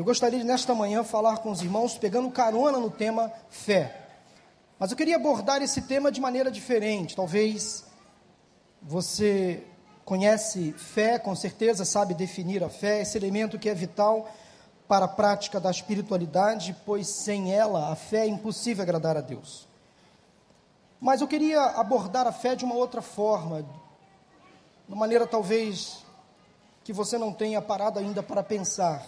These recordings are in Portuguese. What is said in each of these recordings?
Eu gostaria de, nesta manhã, falar com os irmãos, pegando carona no tema fé. Mas eu queria abordar esse tema de maneira diferente. Talvez você conhece fé, com certeza sabe definir a fé, esse elemento que é vital para a prática da espiritualidade, pois sem ela a fé é impossível agradar a Deus. Mas eu queria abordar a fé de uma outra forma, de uma maneira talvez que você não tenha parado ainda para pensar.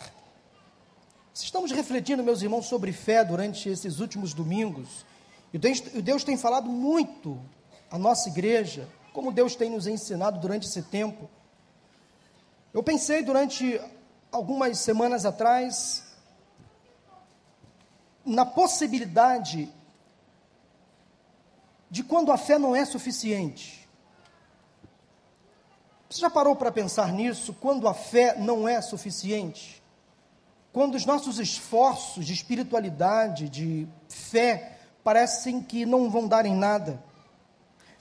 Estamos refletindo, meus irmãos, sobre fé durante esses últimos domingos. E Deus tem falado muito à nossa igreja, como Deus tem nos ensinado durante esse tempo. Eu pensei durante algumas semanas atrás na possibilidade de quando a fé não é suficiente. Você já parou para pensar nisso? Quando a fé não é suficiente? Quando os nossos esforços de espiritualidade, de fé, parecem que não vão dar em nada.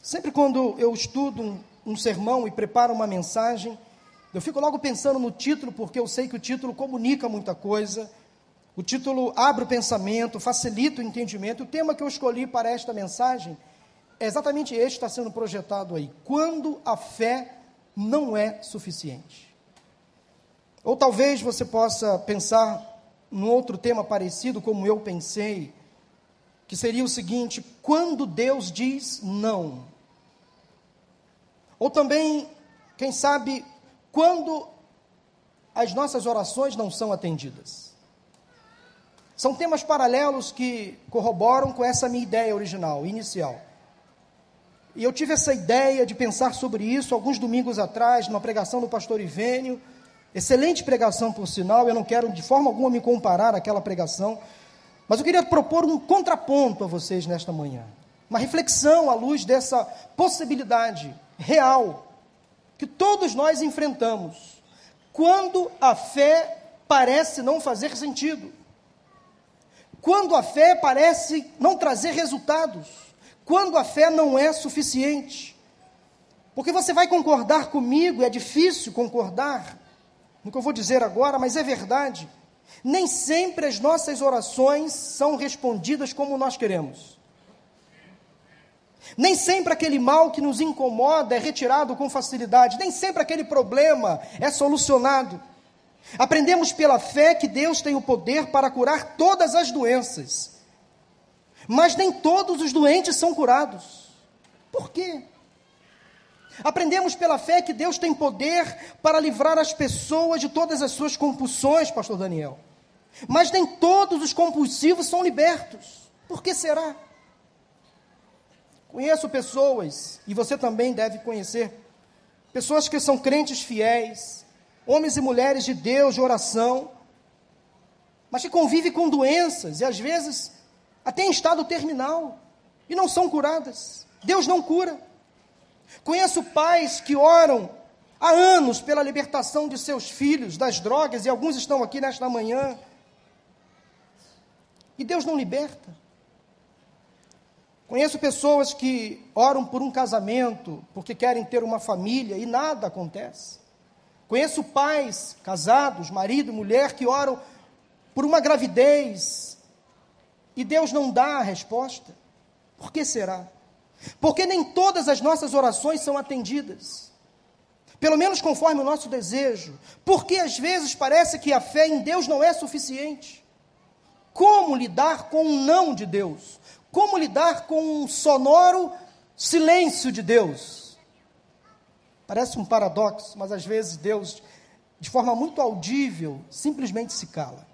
Sempre quando eu estudo um, um sermão e preparo uma mensagem, eu fico logo pensando no título, porque eu sei que o título comunica muita coisa. O título abre o pensamento, facilita o entendimento. O tema que eu escolhi para esta mensagem é exatamente este que está sendo projetado aí. Quando a fé não é suficiente. Ou talvez você possa pensar num outro tema parecido, como eu pensei, que seria o seguinte: quando Deus diz não. Ou também, quem sabe, quando as nossas orações não são atendidas. São temas paralelos que corroboram com essa minha ideia original, inicial. E eu tive essa ideia de pensar sobre isso alguns domingos atrás, numa pregação do pastor Ivênio. Excelente pregação, por sinal. Eu não quero de forma alguma me comparar àquela pregação. Mas eu queria propor um contraponto a vocês nesta manhã. Uma reflexão à luz dessa possibilidade real que todos nós enfrentamos. Quando a fé parece não fazer sentido. Quando a fé parece não trazer resultados quando a fé não é suficiente. Porque você vai concordar comigo, é difícil concordar no que eu vou dizer agora, mas é verdade. Nem sempre as nossas orações são respondidas como nós queremos. Nem sempre aquele mal que nos incomoda é retirado com facilidade. Nem sempre aquele problema é solucionado. Aprendemos pela fé que Deus tem o poder para curar todas as doenças. Mas nem todos os doentes são curados. Por quê? Aprendemos pela fé que Deus tem poder para livrar as pessoas de todas as suas compulsões, pastor Daniel. Mas nem todos os compulsivos são libertos. Por que será? Conheço pessoas, e você também deve conhecer, pessoas que são crentes fiéis, homens e mulheres de Deus, de oração, mas que convivem com doenças e às vezes até em estado terminal, e não são curadas. Deus não cura. Conheço pais que oram há anos pela libertação de seus filhos das drogas, e alguns estão aqui nesta manhã. E Deus não liberta. Conheço pessoas que oram por um casamento, porque querem ter uma família, e nada acontece. Conheço pais casados, marido e mulher, que oram por uma gravidez, e Deus não dá a resposta? Por que será? Porque nem todas as nossas orações são atendidas. Pelo menos conforme o nosso desejo. Porque às vezes parece que a fé em Deus não é suficiente. Como lidar com um não de Deus? Como lidar com um sonoro silêncio de Deus? Parece um paradoxo, mas às vezes Deus, de forma muito audível, simplesmente se cala.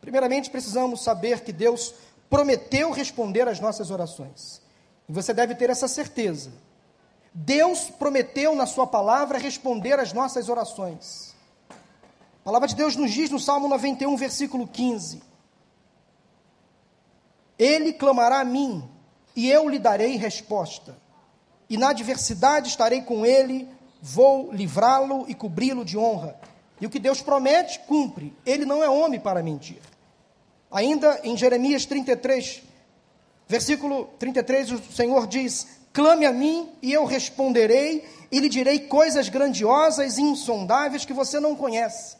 Primeiramente, precisamos saber que Deus prometeu responder às nossas orações. E você deve ter essa certeza. Deus prometeu na Sua palavra responder às nossas orações. A palavra de Deus nos diz no Salmo 91, versículo 15: Ele clamará a mim, e eu lhe darei resposta. E na adversidade estarei com ele, vou livrá-lo e cobri-lo de honra. E o que Deus promete, cumpre. Ele não é homem para mentir. Ainda em Jeremias 33, versículo 33, o Senhor diz: Clame a mim e eu responderei, e lhe direi coisas grandiosas e insondáveis que você não conhece.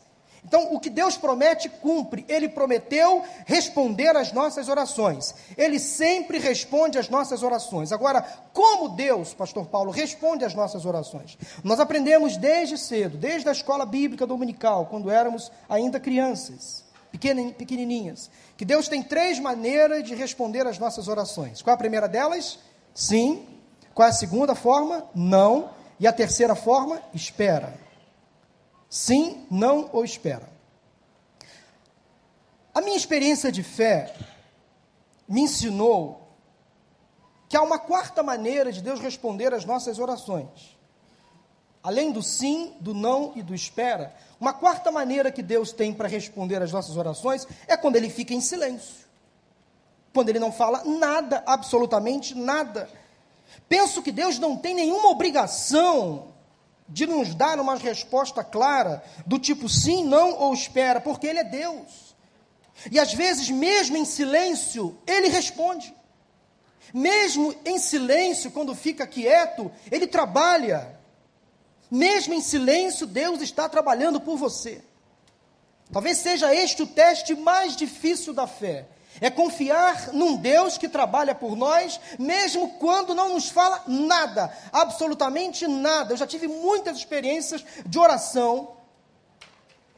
Então, o que Deus promete, cumpre. Ele prometeu responder às nossas orações. Ele sempre responde às nossas orações. Agora, como Deus, Pastor Paulo, responde às nossas orações? Nós aprendemos desde cedo, desde a escola bíblica dominical, quando éramos ainda crianças, pequenininhas, que Deus tem três maneiras de responder às nossas orações. Qual a primeira delas? Sim. Qual é a segunda forma? Não. E a terceira forma? Espera. Sim, não ou espera. A minha experiência de fé me ensinou que há uma quarta maneira de Deus responder às nossas orações. Além do sim, do não e do espera, uma quarta maneira que Deus tem para responder às nossas orações é quando ele fica em silêncio. Quando ele não fala nada, absolutamente nada. Penso que Deus não tem nenhuma obrigação de nos dar uma resposta clara, do tipo sim, não ou espera, porque Ele é Deus. E às vezes, mesmo em silêncio, Ele responde. Mesmo em silêncio, quando fica quieto, Ele trabalha. Mesmo em silêncio, Deus está trabalhando por você. Talvez seja este o teste mais difícil da fé. É confiar num Deus que trabalha por nós, mesmo quando não nos fala nada, absolutamente nada. Eu já tive muitas experiências de oração,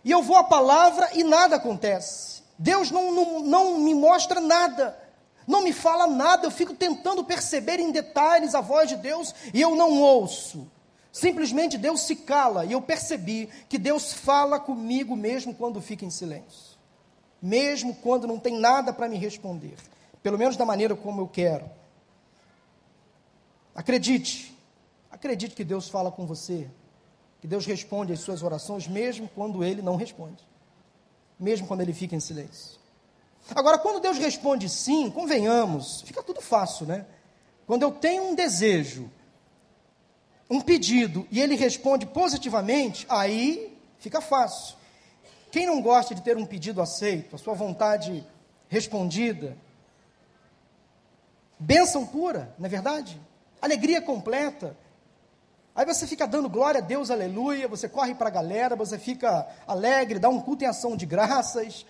e eu vou à palavra e nada acontece. Deus não, não, não me mostra nada, não me fala nada, eu fico tentando perceber em detalhes a voz de Deus e eu não ouço. Simplesmente Deus se cala, e eu percebi que Deus fala comigo mesmo quando fica em silêncio mesmo quando não tem nada para me responder, pelo menos da maneira como eu quero. Acredite, acredite que Deus fala com você, que Deus responde às suas orações, mesmo quando Ele não responde, mesmo quando Ele fica em silêncio. Agora, quando Deus responde sim, convenhamos, fica tudo fácil, né? Quando eu tenho um desejo, um pedido, e Ele responde positivamente, aí fica fácil. Quem não gosta de ter um pedido aceito, a sua vontade respondida? Bênção pura, não é verdade? Alegria completa. Aí você fica dando glória a Deus, aleluia, você corre para a galera, você fica alegre, dá um culto em ação de graças,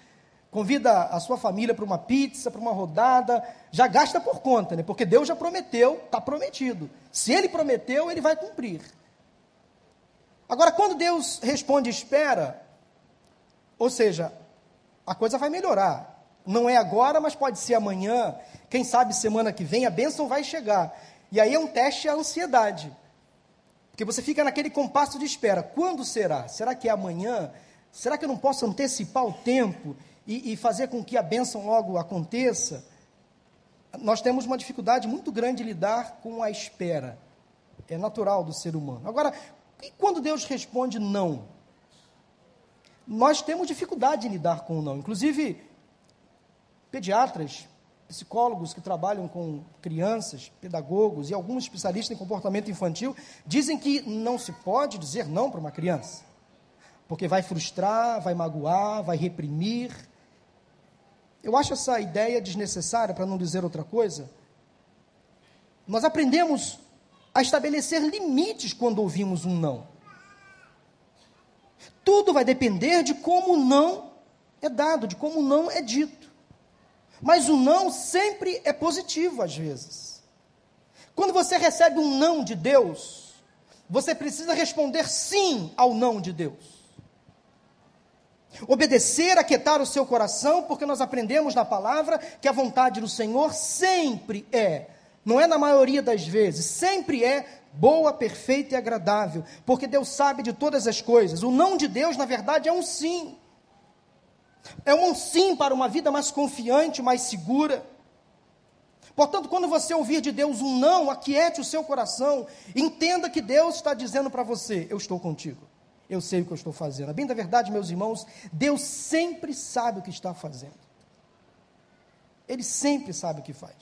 convida a sua família para uma pizza, para uma rodada, já gasta por conta, né? Porque Deus já prometeu, está prometido. Se Ele prometeu, Ele vai cumprir. Agora, quando Deus responde espera, ou seja, a coisa vai melhorar. Não é agora, mas pode ser amanhã. Quem sabe semana que vem a bênção vai chegar. E aí é um teste à ansiedade. Porque você fica naquele compasso de espera. Quando será? Será que é amanhã? Será que eu não posso antecipar o tempo e, e fazer com que a bênção logo aconteça? Nós temos uma dificuldade muito grande de lidar com a espera. É natural do ser humano. Agora, e quando Deus responde não? nós temos dificuldade de lidar com o não. Inclusive, pediatras, psicólogos que trabalham com crianças, pedagogos e alguns especialistas em comportamento infantil dizem que não se pode dizer não para uma criança, porque vai frustrar, vai magoar, vai reprimir. Eu acho essa ideia desnecessária, para não dizer outra coisa. Nós aprendemos a estabelecer limites quando ouvimos um não. Tudo vai depender de como não é dado, de como não é dito. Mas o não sempre é positivo às vezes. Quando você recebe um não de Deus, você precisa responder sim ao não de Deus. Obedecer, aquietar o seu coração, porque nós aprendemos na palavra que a vontade do Senhor sempre é, não é na maioria das vezes, sempre é boa, perfeita e agradável, porque Deus sabe de todas as coisas. O não de Deus, na verdade, é um sim. É um sim para uma vida mais confiante, mais segura. Portanto, quando você ouvir de Deus um não, aquiete o seu coração, entenda que Deus está dizendo para você: Eu estou contigo, eu sei o que eu estou fazendo. A bem da verdade, meus irmãos, Deus sempre sabe o que está fazendo. Ele sempre sabe o que faz.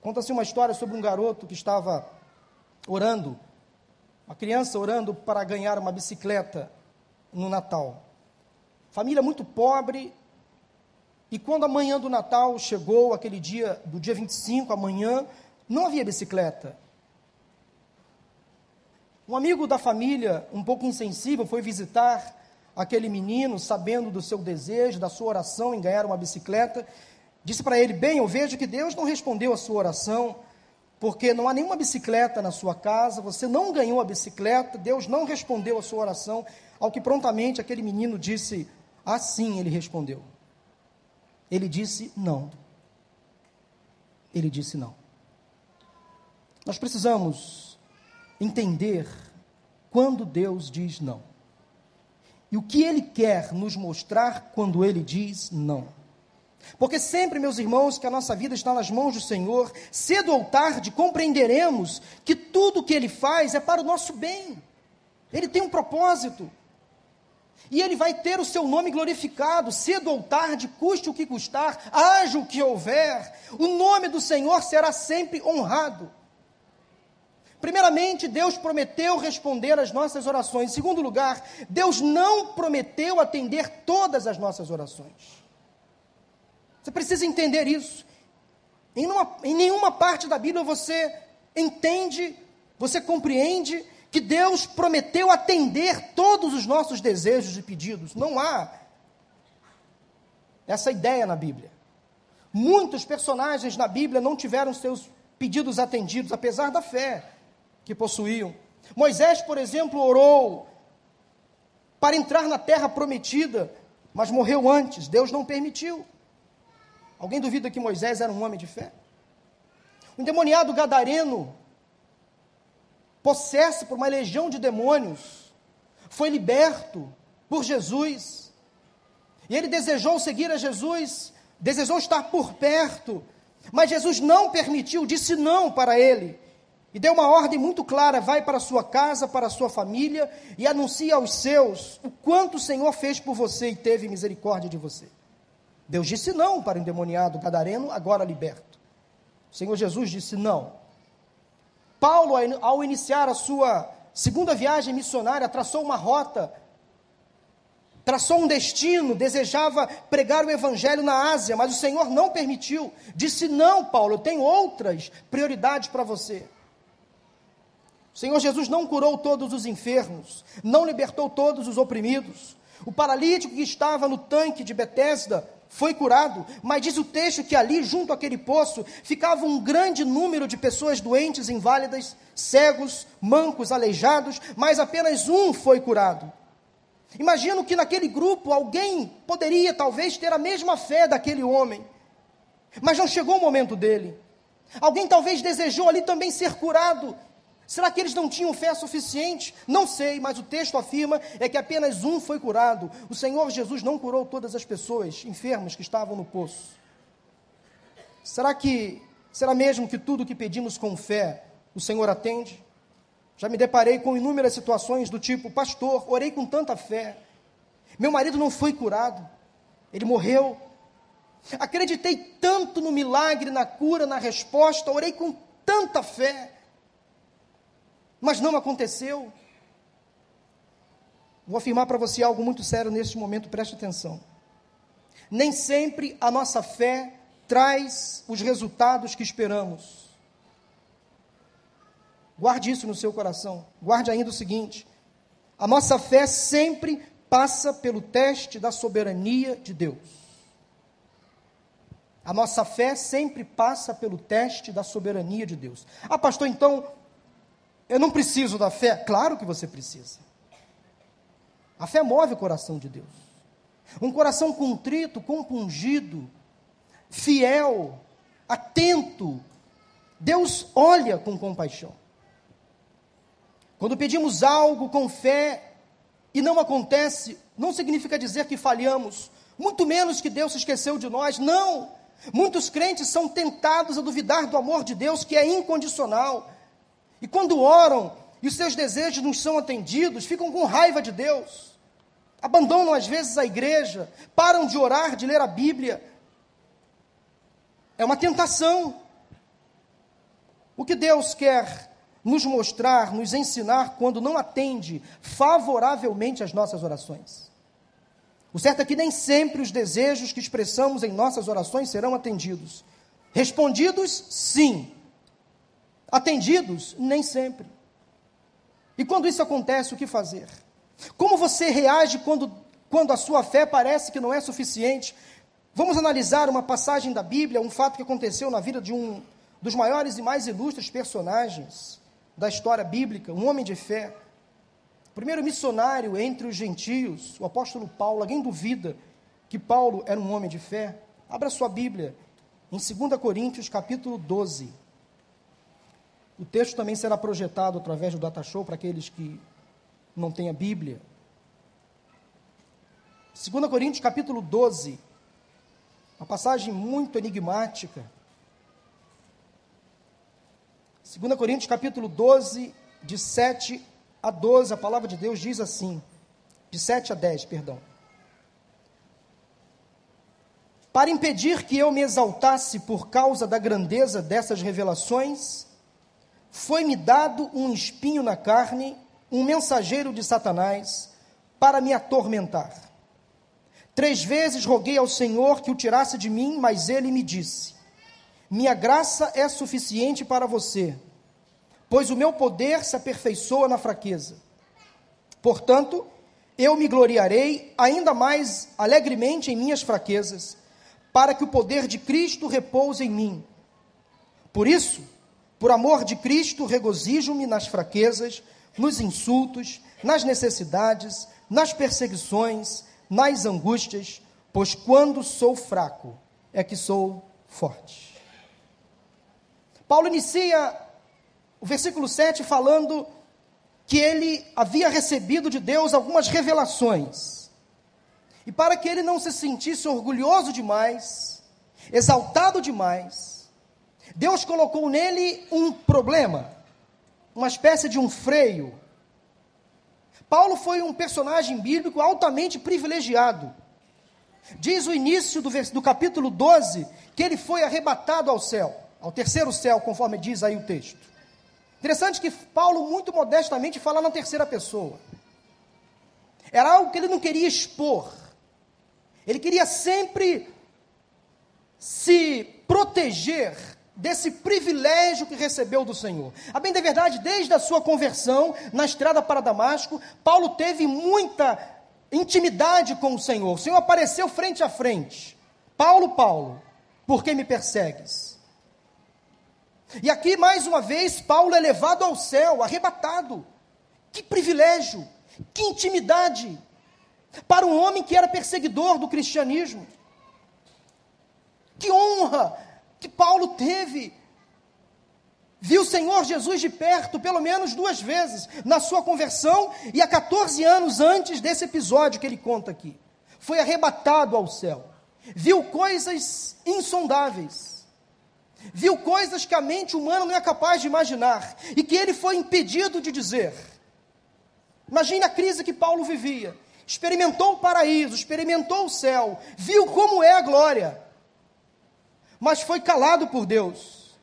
Conta-se uma história sobre um garoto que estava orando, uma criança orando para ganhar uma bicicleta no Natal. Família muito pobre, e quando a manhã do Natal chegou, aquele dia, do dia 25, amanhã, não havia bicicleta. Um amigo da família, um pouco insensível, foi visitar aquele menino, sabendo do seu desejo, da sua oração em ganhar uma bicicleta, disse para ele: Bem, eu vejo que Deus não respondeu a sua oração, porque não há nenhuma bicicleta na sua casa, você não ganhou a bicicleta, Deus não respondeu a sua oração. Ao que prontamente aquele menino disse: Assim ele respondeu. Ele disse não. Ele disse não. Nós precisamos entender quando Deus diz não. E o que Ele quer nos mostrar quando Ele diz não. Porque sempre, meus irmãos, que a nossa vida está nas mãos do Senhor, cedo ou tarde compreenderemos que tudo o que Ele faz é para o nosso bem. Ele tem um propósito. E ele vai ter o seu nome glorificado, cedo ou tarde, custe o que custar, haja o que houver, o nome do Senhor será sempre honrado. Primeiramente, Deus prometeu responder às nossas orações. Em segundo lugar, Deus não prometeu atender todas as nossas orações. Você precisa entender isso. Em, uma, em nenhuma parte da Bíblia você entende, você compreende que Deus prometeu atender todos os nossos desejos e pedidos. Não há essa ideia na Bíblia. Muitos personagens na Bíblia não tiveram seus pedidos atendidos, apesar da fé que possuíam. Moisés, por exemplo, orou para entrar na terra prometida, mas morreu antes, Deus não permitiu. Alguém duvida que Moisés era um homem de fé? O endemoniado gadareno possesso por uma legião de demônios, foi liberto por Jesus. E ele desejou seguir a Jesus, desejou estar por perto, mas Jesus não permitiu, disse não para ele. E deu uma ordem muito clara: vai para a sua casa, para a sua família e anuncia aos seus o quanto o Senhor fez por você e teve misericórdia de você. Deus disse não para o endemoniado gadareno, agora liberto. O Senhor Jesus disse não. Paulo, ao iniciar a sua segunda viagem missionária, traçou uma rota, traçou um destino, desejava pregar o evangelho na Ásia, mas o Senhor não permitiu. Disse: Não, Paulo, eu tenho outras prioridades para você. O Senhor Jesus não curou todos os enfermos, não libertou todos os oprimidos. O paralítico que estava no tanque de Betesda foi curado, mas diz o texto que ali, junto àquele poço, ficava um grande número de pessoas doentes, inválidas, cegos, mancos, aleijados, mas apenas um foi curado. Imagino que naquele grupo alguém poderia talvez ter a mesma fé daquele homem, mas não chegou o momento dele. Alguém talvez desejou ali também ser curado, Será que eles não tinham fé suficiente? Não sei, mas o texto afirma é que apenas um foi curado. O Senhor Jesus não curou todas as pessoas enfermas que estavam no poço. Será que será mesmo que tudo que pedimos com fé o Senhor atende? Já me deparei com inúmeras situações do tipo: Pastor, orei com tanta fé, meu marido não foi curado, ele morreu. Acreditei tanto no milagre, na cura, na resposta, orei com tanta fé mas não aconteceu. Vou afirmar para você algo muito sério neste momento, preste atenção. Nem sempre a nossa fé traz os resultados que esperamos. Guarde isso no seu coração. Guarde ainda o seguinte: a nossa fé sempre passa pelo teste da soberania de Deus. A nossa fé sempre passa pelo teste da soberania de Deus. Ah, pastor, então eu não preciso da fé? Claro que você precisa. A fé move o coração de Deus. Um coração contrito, compungido, fiel, atento. Deus olha com compaixão. Quando pedimos algo com fé e não acontece, não significa dizer que falhamos, muito menos que Deus se esqueceu de nós. Não! Muitos crentes são tentados a duvidar do amor de Deus, que é incondicional. E quando oram e os seus desejos não são atendidos, ficam com raiva de Deus. Abandonam às vezes a igreja, param de orar, de ler a Bíblia. É uma tentação. O que Deus quer nos mostrar, nos ensinar quando não atende favoravelmente às nossas orações. O certo é que nem sempre os desejos que expressamos em nossas orações serão atendidos. Respondidos, sim, Atendidos? Nem sempre. E quando isso acontece, o que fazer? Como você reage quando quando a sua fé parece que não é suficiente. Vamos analisar uma passagem da Bíblia, um fato que aconteceu na vida de um dos maiores e mais ilustres personagens da história bíblica, um homem de fé. Primeiro missionário entre os gentios, o apóstolo Paulo. Alguém duvida que Paulo era um homem de fé? Abra sua Bíblia em 2 Coríntios, capítulo 12. O texto também será projetado através do data show para aqueles que não têm a Bíblia. 2 Coríntios capítulo 12, uma passagem muito enigmática. 2 Coríntios capítulo 12, de 7 a 12, a palavra de Deus diz assim, de 7 a 10, perdão. Para impedir que eu me exaltasse por causa da grandeza dessas revelações, foi-me dado um espinho na carne, um mensageiro de Satanás, para me atormentar. Três vezes roguei ao Senhor que o tirasse de mim, mas ele me disse: Minha graça é suficiente para você, pois o meu poder se aperfeiçoa na fraqueza. Portanto, eu me gloriarei ainda mais alegremente em minhas fraquezas, para que o poder de Cristo repouse em mim. Por isso, por amor de Cristo, regozijo-me nas fraquezas, nos insultos, nas necessidades, nas perseguições, nas angústias, pois quando sou fraco é que sou forte. Paulo inicia o versículo 7 falando que ele havia recebido de Deus algumas revelações. E para que ele não se sentisse orgulhoso demais, exaltado demais, Deus colocou nele um problema, uma espécie de um freio. Paulo foi um personagem bíblico altamente privilegiado. Diz o início do, do capítulo 12 que ele foi arrebatado ao céu, ao terceiro céu, conforme diz aí o texto. Interessante que Paulo, muito modestamente, fala na terceira pessoa. Era algo que ele não queria expor. Ele queria sempre se proteger desse privilégio que recebeu do Senhor. A bem da verdade, desde a sua conversão na estrada para Damasco, Paulo teve muita intimidade com o Senhor. O Senhor apareceu frente a frente. Paulo, Paulo, por que me persegues? E aqui, mais uma vez, Paulo é levado ao céu, arrebatado. Que privilégio, que intimidade para um homem que era perseguidor do cristianismo. Que honra que Paulo teve. Viu o Senhor Jesus de perto, pelo menos duas vezes, na sua conversão e há 14 anos antes desse episódio que ele conta aqui. Foi arrebatado ao céu. Viu coisas insondáveis. Viu coisas que a mente humana não é capaz de imaginar e que ele foi impedido de dizer. Imagine a crise que Paulo vivia. Experimentou o paraíso, experimentou o céu, viu como é a glória mas foi calado por Deus.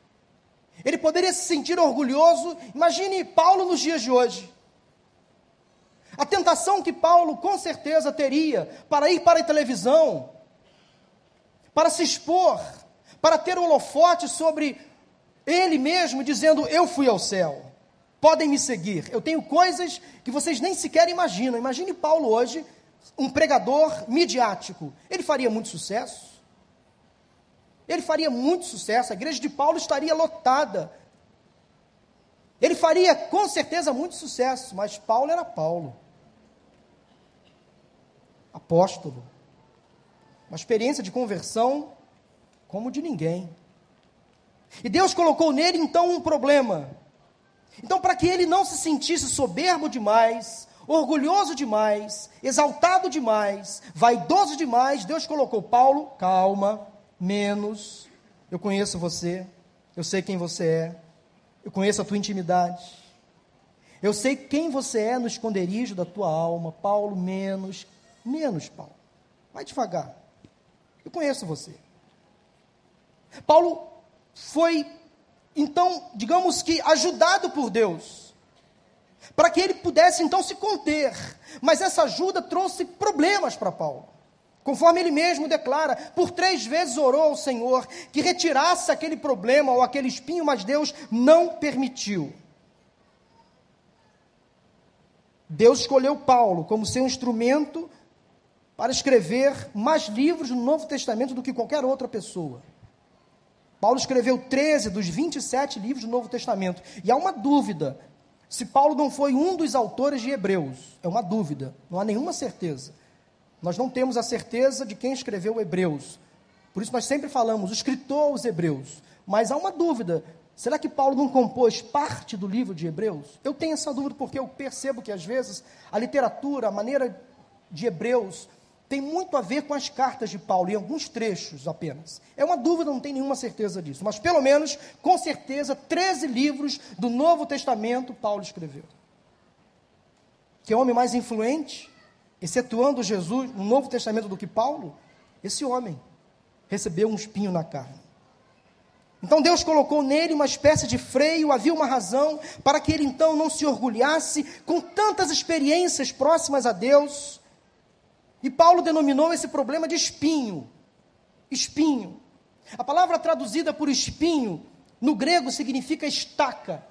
Ele poderia se sentir orgulhoso. Imagine Paulo nos dias de hoje. A tentação que Paulo com certeza teria para ir para a televisão, para se expor, para ter o holofote sobre ele mesmo, dizendo: Eu fui ao céu, podem me seguir. Eu tenho coisas que vocês nem sequer imaginam. Imagine Paulo hoje, um pregador midiático. Ele faria muito sucesso. Ele faria muito sucesso, a igreja de Paulo estaria lotada. Ele faria com certeza muito sucesso, mas Paulo era Paulo. Apóstolo. Uma experiência de conversão como de ninguém. E Deus colocou nele então um problema. Então, para que ele não se sentisse soberbo demais, orgulhoso demais, exaltado demais, vaidoso demais, Deus colocou Paulo, calma, menos. Eu conheço você, eu sei quem você é, eu conheço a tua intimidade. Eu sei quem você é no esconderijo da tua alma. Paulo, menos, menos, Paulo. Vai devagar. Eu conheço você. Paulo foi, então, digamos que, ajudado por Deus, para que ele pudesse então se conter. Mas essa ajuda trouxe problemas para Paulo. Conforme ele mesmo declara, por três vezes orou ao Senhor que retirasse aquele problema ou aquele espinho, mas Deus não permitiu. Deus escolheu Paulo como seu instrumento para escrever mais livros no Novo Testamento do que qualquer outra pessoa. Paulo escreveu 13 dos 27 livros do Novo Testamento. E há uma dúvida se Paulo não foi um dos autores de Hebreus. É uma dúvida, não há nenhuma certeza. Nós não temos a certeza de quem escreveu Hebreus. Por isso nós sempre falamos, o escritor aos Hebreus. Mas há uma dúvida: será que Paulo não compôs parte do livro de Hebreus? Eu tenho essa dúvida porque eu percebo que às vezes a literatura, a maneira de Hebreus, tem muito a ver com as cartas de Paulo, em alguns trechos apenas. É uma dúvida, não tem nenhuma certeza disso. Mas pelo menos, com certeza, 13 livros do Novo Testamento Paulo escreveu. Que é homem mais influente, excetuando Jesus no Novo Testamento do que Paulo? Esse homem recebeu um espinho na carne. Então Deus colocou nele uma espécie de freio, havia uma razão para que ele então não se orgulhasse com tantas experiências próximas a Deus. E Paulo denominou esse problema de espinho. Espinho. A palavra traduzida por espinho no grego significa estaca.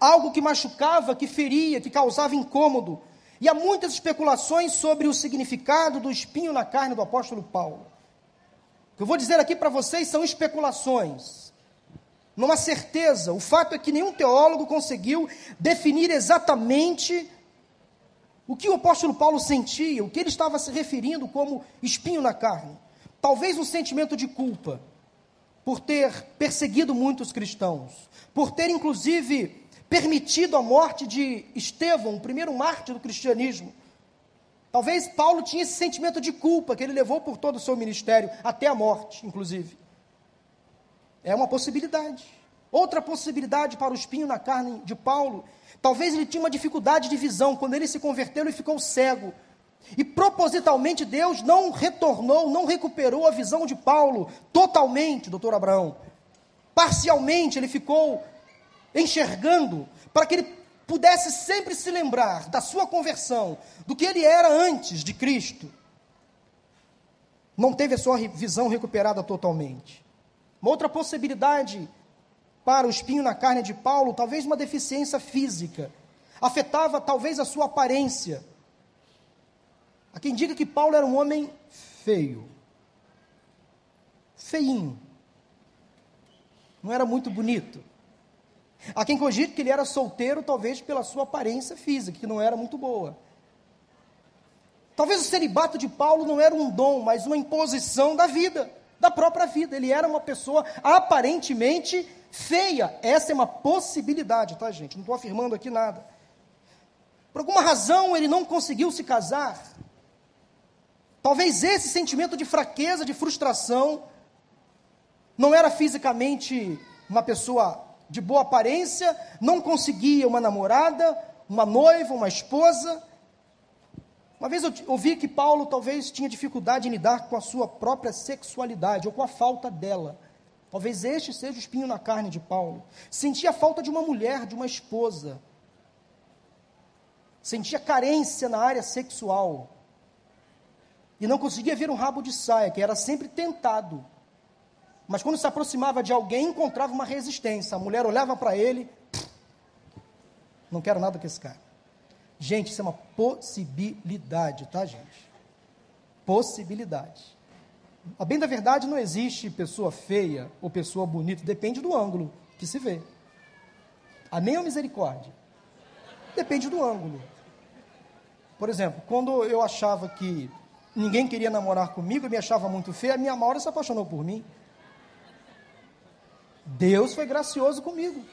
Algo que machucava, que feria, que causava incômodo. E há muitas especulações sobre o significado do espinho na carne do apóstolo Paulo. O que eu vou dizer aqui para vocês são especulações. Não há certeza. O fato é que nenhum teólogo conseguiu definir exatamente o que o apóstolo Paulo sentia, o que ele estava se referindo como espinho na carne. Talvez um sentimento de culpa por ter perseguido muitos cristãos, por ter inclusive permitido a morte de Estevão, o primeiro mártir do cristianismo Talvez Paulo tinha esse sentimento de culpa que ele levou por todo o seu ministério, até a morte, inclusive. É uma possibilidade. Outra possibilidade para o espinho na carne de Paulo. Talvez ele tinha uma dificuldade de visão. Quando ele se converteu, ele ficou cego. E propositalmente Deus não retornou, não recuperou a visão de Paulo totalmente, doutor Abraão. Parcialmente ele ficou enxergando, para que ele pudesse sempre se lembrar da sua conversão, do que ele era antes de Cristo, não teve a sua visão recuperada totalmente. Uma outra possibilidade para o espinho na carne de Paulo, talvez uma deficiência física, afetava talvez a sua aparência. Há quem diga que Paulo era um homem feio, feinho, não era muito bonito. Há quem cogite que ele era solteiro, talvez pela sua aparência física, que não era muito boa. Talvez o celibato de Paulo não era um dom, mas uma imposição da vida, da própria vida. Ele era uma pessoa aparentemente feia. Essa é uma possibilidade, tá, gente? Não estou afirmando aqui nada. Por alguma razão ele não conseguiu se casar. Talvez esse sentimento de fraqueza, de frustração, não era fisicamente uma pessoa de boa aparência, não conseguia uma namorada, uma noiva, uma esposa. Uma vez eu ouvi que Paulo talvez tinha dificuldade em lidar com a sua própria sexualidade ou com a falta dela. Talvez este seja o espinho na carne de Paulo. Sentia a falta de uma mulher, de uma esposa. Sentia carência na área sexual. E não conseguia ver um rabo de saia, que era sempre tentado mas quando se aproximava de alguém, encontrava uma resistência. A mulher olhava para ele, não quero nada com esse cara. Gente, isso é uma possibilidade, tá, gente? Possibilidade. A bem da verdade, não existe pessoa feia ou pessoa bonita, depende do ângulo que se vê. Amém ou misericórdia? Depende do ângulo. Por exemplo, quando eu achava que ninguém queria namorar comigo, eu me achava muito feia, a minha Maura se apaixonou por mim. Deus foi gracioso comigo.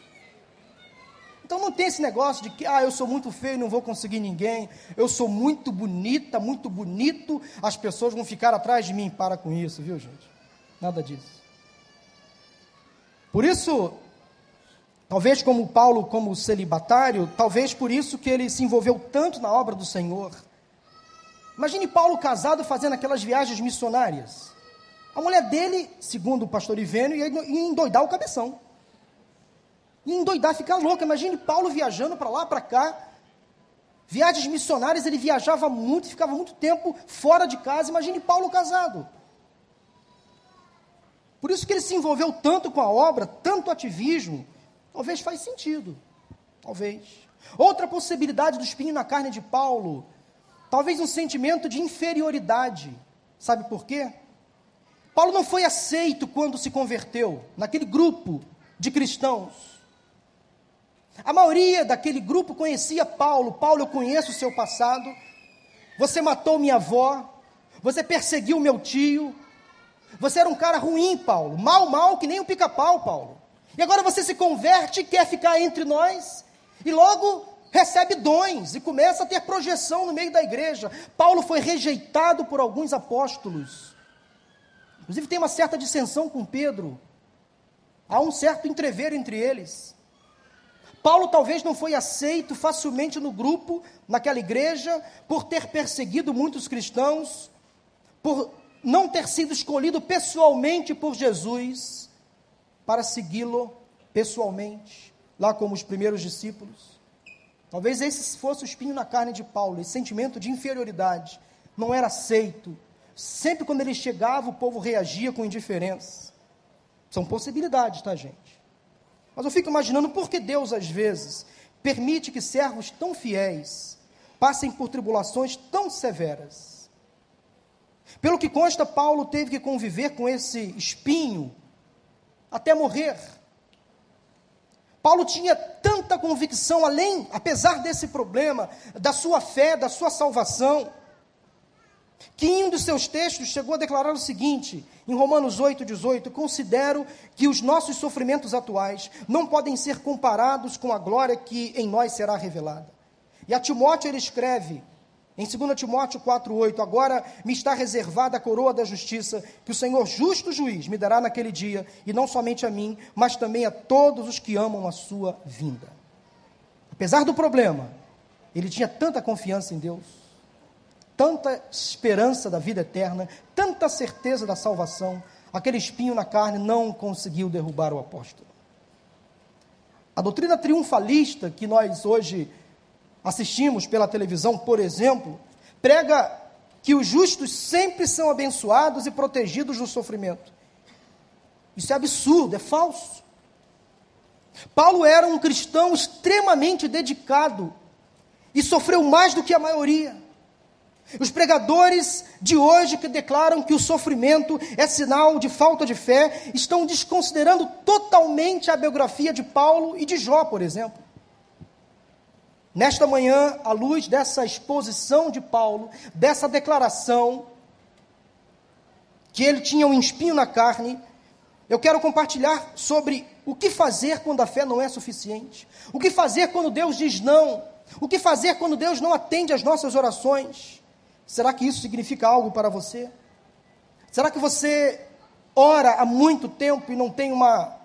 Então não tem esse negócio de que, ah, eu sou muito feio, não vou conseguir ninguém, eu sou muito bonita, muito bonito, as pessoas vão ficar atrás de mim. Para com isso, viu, gente? Nada disso. Por isso, talvez como Paulo, como celibatário, talvez por isso que ele se envolveu tanto na obra do Senhor. Imagine Paulo casado fazendo aquelas viagens missionárias. A mulher dele, segundo o pastor Ivênio, ia endoidar o cabeção. Ia endoidar, ficar louca. Imagine Paulo viajando para lá, para cá. Viagens missionárias, ele viajava muito, ficava muito tempo fora de casa. Imagine Paulo casado. Por isso que ele se envolveu tanto com a obra, tanto ativismo. Talvez faz sentido. Talvez. Outra possibilidade do espinho na carne de Paulo talvez um sentimento de inferioridade. Sabe por quê? Paulo não foi aceito quando se converteu, naquele grupo de cristãos. A maioria daquele grupo conhecia Paulo. Paulo, eu conheço o seu passado. Você matou minha avó. Você perseguiu meu tio. Você era um cara ruim, Paulo. Mal, mal, que nem um pica-pau, Paulo. E agora você se converte quer ficar entre nós. E logo recebe dons e começa a ter projeção no meio da igreja. Paulo foi rejeitado por alguns apóstolos. Inclusive tem uma certa dissensão com Pedro. Há um certo entrever entre eles. Paulo talvez não foi aceito facilmente no grupo, naquela igreja, por ter perseguido muitos cristãos, por não ter sido escolhido pessoalmente por Jesus para segui-lo pessoalmente, lá como os primeiros discípulos. Talvez esse fosse o espinho na carne de Paulo, esse sentimento de inferioridade. Não era aceito. Sempre quando ele chegava, o povo reagia com indiferença. São possibilidades, tá, gente? Mas eu fico imaginando por que Deus, às vezes, permite que servos tão fiéis passem por tribulações tão severas. Pelo que consta, Paulo teve que conviver com esse espinho até morrer. Paulo tinha tanta convicção, além, apesar desse problema, da sua fé, da sua salvação, que em um dos seus textos chegou a declarar o seguinte, em Romanos 8, 18: Considero que os nossos sofrimentos atuais não podem ser comparados com a glória que em nós será revelada. E a Timóteo ele escreve, em 2 Timóteo 4,8: Agora me está reservada a coroa da justiça, que o Senhor, justo juiz, me dará naquele dia, e não somente a mim, mas também a todos os que amam a sua vinda. Apesar do problema, ele tinha tanta confiança em Deus, tanta esperança da vida eterna, tanta certeza da salvação, aquele espinho na carne não conseguiu derrubar o apóstolo. A doutrina triunfalista que nós hoje assistimos pela televisão, por exemplo, prega que os justos sempre são abençoados e protegidos do sofrimento. Isso é absurdo, é falso. Paulo era um cristão extremamente dedicado e sofreu mais do que a maioria. Os pregadores de hoje que declaram que o sofrimento é sinal de falta de fé estão desconsiderando totalmente a biografia de Paulo e de Jó, por exemplo. Nesta manhã, à luz dessa exposição de Paulo, dessa declaração, que ele tinha um espinho na carne, eu quero compartilhar sobre o que fazer quando a fé não é suficiente, o que fazer quando Deus diz não, o que fazer quando Deus não atende às nossas orações. Será que isso significa algo para você? Será que você ora há muito tempo e não tem uma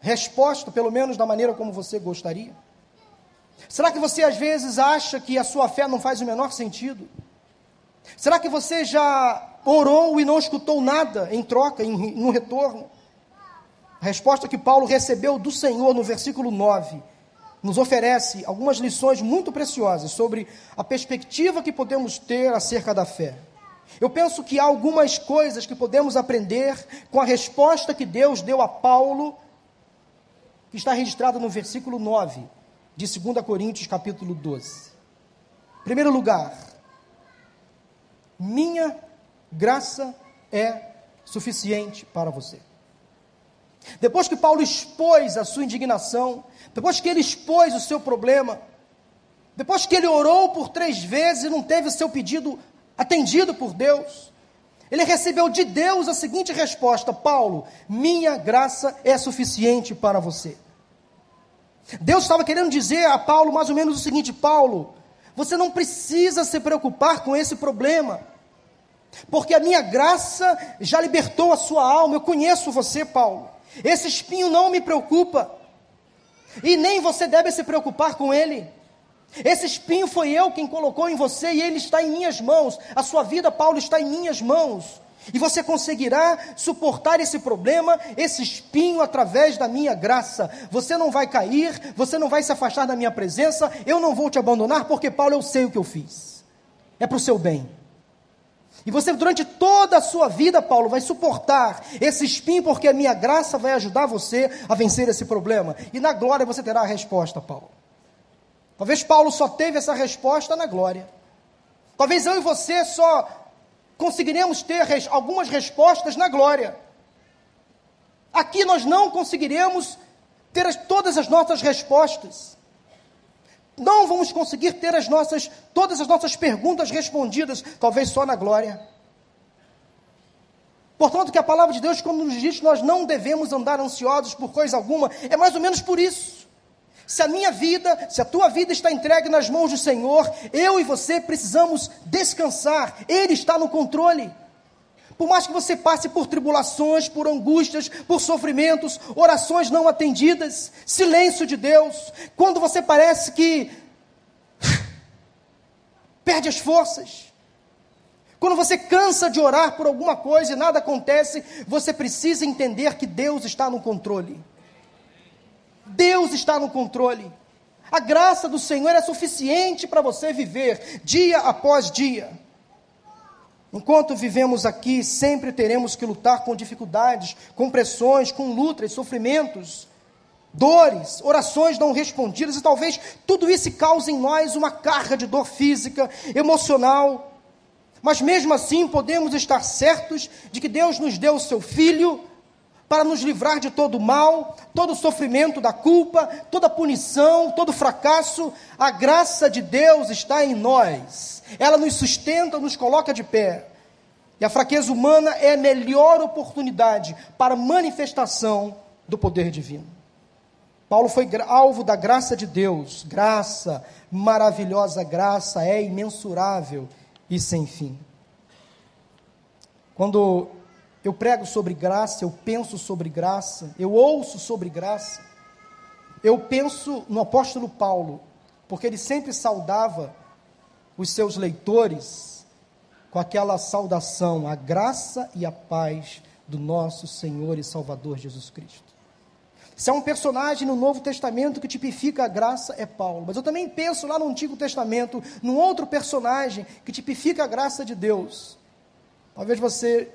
resposta, pelo menos da maneira como você gostaria? Será que você às vezes acha que a sua fé não faz o menor sentido? Será que você já orou e não escutou nada em troca, em, no retorno? A resposta que Paulo recebeu do Senhor no versículo 9 nos oferece algumas lições muito preciosas sobre a perspectiva que podemos ter acerca da fé. Eu penso que há algumas coisas que podemos aprender com a resposta que Deus deu a Paulo, que está registrada no versículo 9 de 2 Coríntios, capítulo 12. Primeiro lugar, minha graça é suficiente para você. Depois que Paulo expôs a sua indignação, depois que ele expôs o seu problema, depois que ele orou por três vezes e não teve o seu pedido atendido por Deus, ele recebeu de Deus a seguinte resposta: Paulo, minha graça é suficiente para você. Deus estava querendo dizer a Paulo mais ou menos o seguinte: Paulo, você não precisa se preocupar com esse problema, porque a minha graça já libertou a sua alma. Eu conheço você, Paulo. Esse espinho não me preocupa, e nem você deve se preocupar com ele. Esse espinho foi eu quem colocou em você e ele está em minhas mãos. A sua vida, Paulo, está em minhas mãos. E você conseguirá suportar esse problema, esse espinho, através da minha graça. Você não vai cair, você não vai se afastar da minha presença, eu não vou te abandonar, porque, Paulo, eu sei o que eu fiz. É para o seu bem. E você, durante toda a sua vida, Paulo, vai suportar esse espinho, porque a minha graça vai ajudar você a vencer esse problema. E na glória você terá a resposta, Paulo. Talvez Paulo só teve essa resposta na glória. Talvez eu e você só conseguiremos ter res, algumas respostas na glória. Aqui nós não conseguiremos ter as, todas as nossas respostas. Não vamos conseguir ter as nossas, todas as nossas perguntas respondidas, talvez só na glória. Portanto, que a palavra de Deus, como nos diz, nós não devemos andar ansiosos por coisa alguma, é mais ou menos por isso. Se a minha vida, se a tua vida está entregue nas mãos do Senhor, eu e você precisamos descansar, Ele está no controle. Por mais que você passe por tribulações, por angústias, por sofrimentos, orações não atendidas, silêncio de Deus, quando você parece que perde as forças, quando você cansa de orar por alguma coisa e nada acontece, você precisa entender que Deus está no controle. Deus está no controle. A graça do Senhor é suficiente para você viver dia após dia. Enquanto vivemos aqui, sempre teremos que lutar com dificuldades, com pressões, com lutas, sofrimentos, dores, orações não respondidas, e talvez tudo isso cause em nós uma carga de dor física, emocional, mas mesmo assim podemos estar certos de que Deus nos deu o seu Filho para nos livrar de todo mal, todo sofrimento da culpa, toda punição, todo fracasso. A graça de Deus está em nós. Ela nos sustenta, nos coloca de pé. E a fraqueza humana é a melhor oportunidade para manifestação do poder divino. Paulo foi alvo da graça de Deus. Graça, maravilhosa graça, é imensurável e sem fim. Quando eu prego sobre graça, eu penso sobre graça, eu ouço sobre graça, eu penso no apóstolo Paulo, porque ele sempre saudava os seus leitores com aquela saudação, a graça e a paz do nosso Senhor e Salvador Jesus Cristo. Se há um personagem no Novo Testamento que tipifica a graça, é Paulo. Mas eu também penso lá no Antigo Testamento, num outro personagem que tipifica a graça de Deus. Talvez você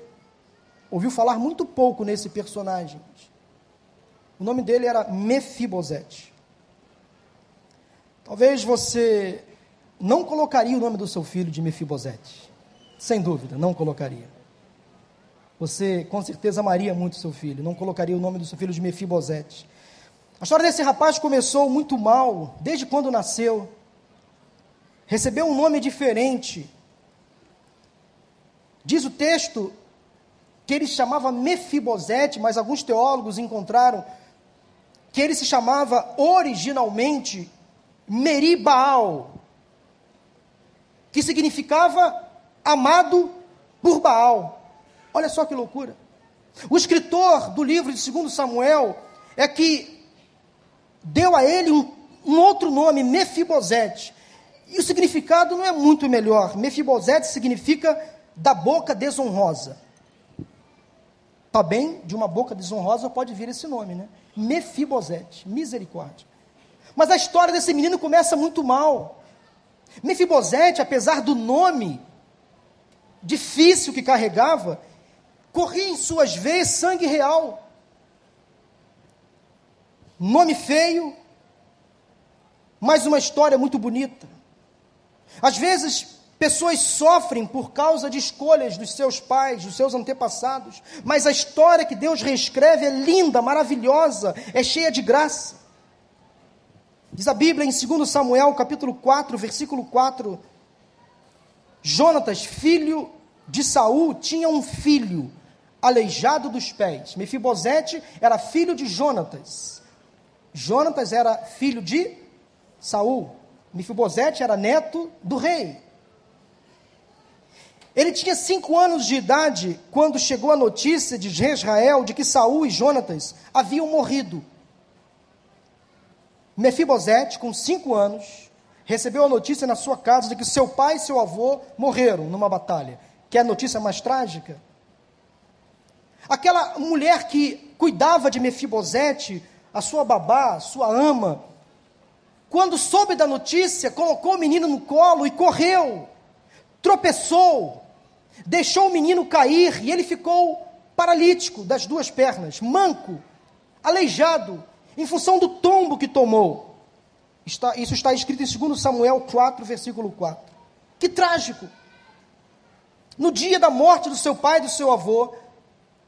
ouviu falar muito pouco nesse personagem. O nome dele era Mefibosete. Talvez você não colocaria o nome do seu filho de Mefibosete. Sem dúvida, não colocaria. Você com certeza amaria muito seu filho, não colocaria o nome do seu filho de Mefibosete. A história desse rapaz começou muito mal, desde quando nasceu. Recebeu um nome diferente. Diz o texto que ele se chamava Mefibosete, mas alguns teólogos encontraram que ele se chamava originalmente Meribaal, que significava amado por Baal. Olha só que loucura. O escritor do livro de 2 Samuel é que deu a ele um, um outro nome, Mefibosete. E o significado não é muito melhor. Mefibosete significa da boca desonrosa. Está bem, de uma boca desonrosa pode vir esse nome, né? Mefibosete, misericórdia. Mas a história desse menino começa muito mal. Mefibosete, apesar do nome difícil que carregava, corria em suas veias sangue real. Nome feio, mas uma história muito bonita. Às vezes, pessoas sofrem por causa de escolhas dos seus pais, dos seus antepassados, mas a história que Deus reescreve é linda, maravilhosa, é cheia de graça. Diz a Bíblia em 2 Samuel, capítulo 4, versículo 4, Jonatas, filho de Saul, tinha um filho aleijado dos pés. Mefibosete era filho de Jonatas. Jonatas era filho de Saul. Mefibosete era neto do rei. Ele tinha cinco anos de idade quando chegou a notícia de Israel de que Saul e Jonatas haviam morrido. Mefibosete, com cinco anos, recebeu a notícia na sua casa de que seu pai e seu avô morreram numa batalha. Que é a notícia mais trágica? Aquela mulher que cuidava de Mefibosete, a sua babá, a sua ama, quando soube da notícia, colocou o menino no colo e correu, tropeçou, deixou o menino cair e ele ficou paralítico das duas pernas, manco, aleijado, em função do tombo que tomou. Está, isso está escrito em 2 Samuel 4, versículo 4. Que trágico! No dia da morte do seu pai e do seu avô,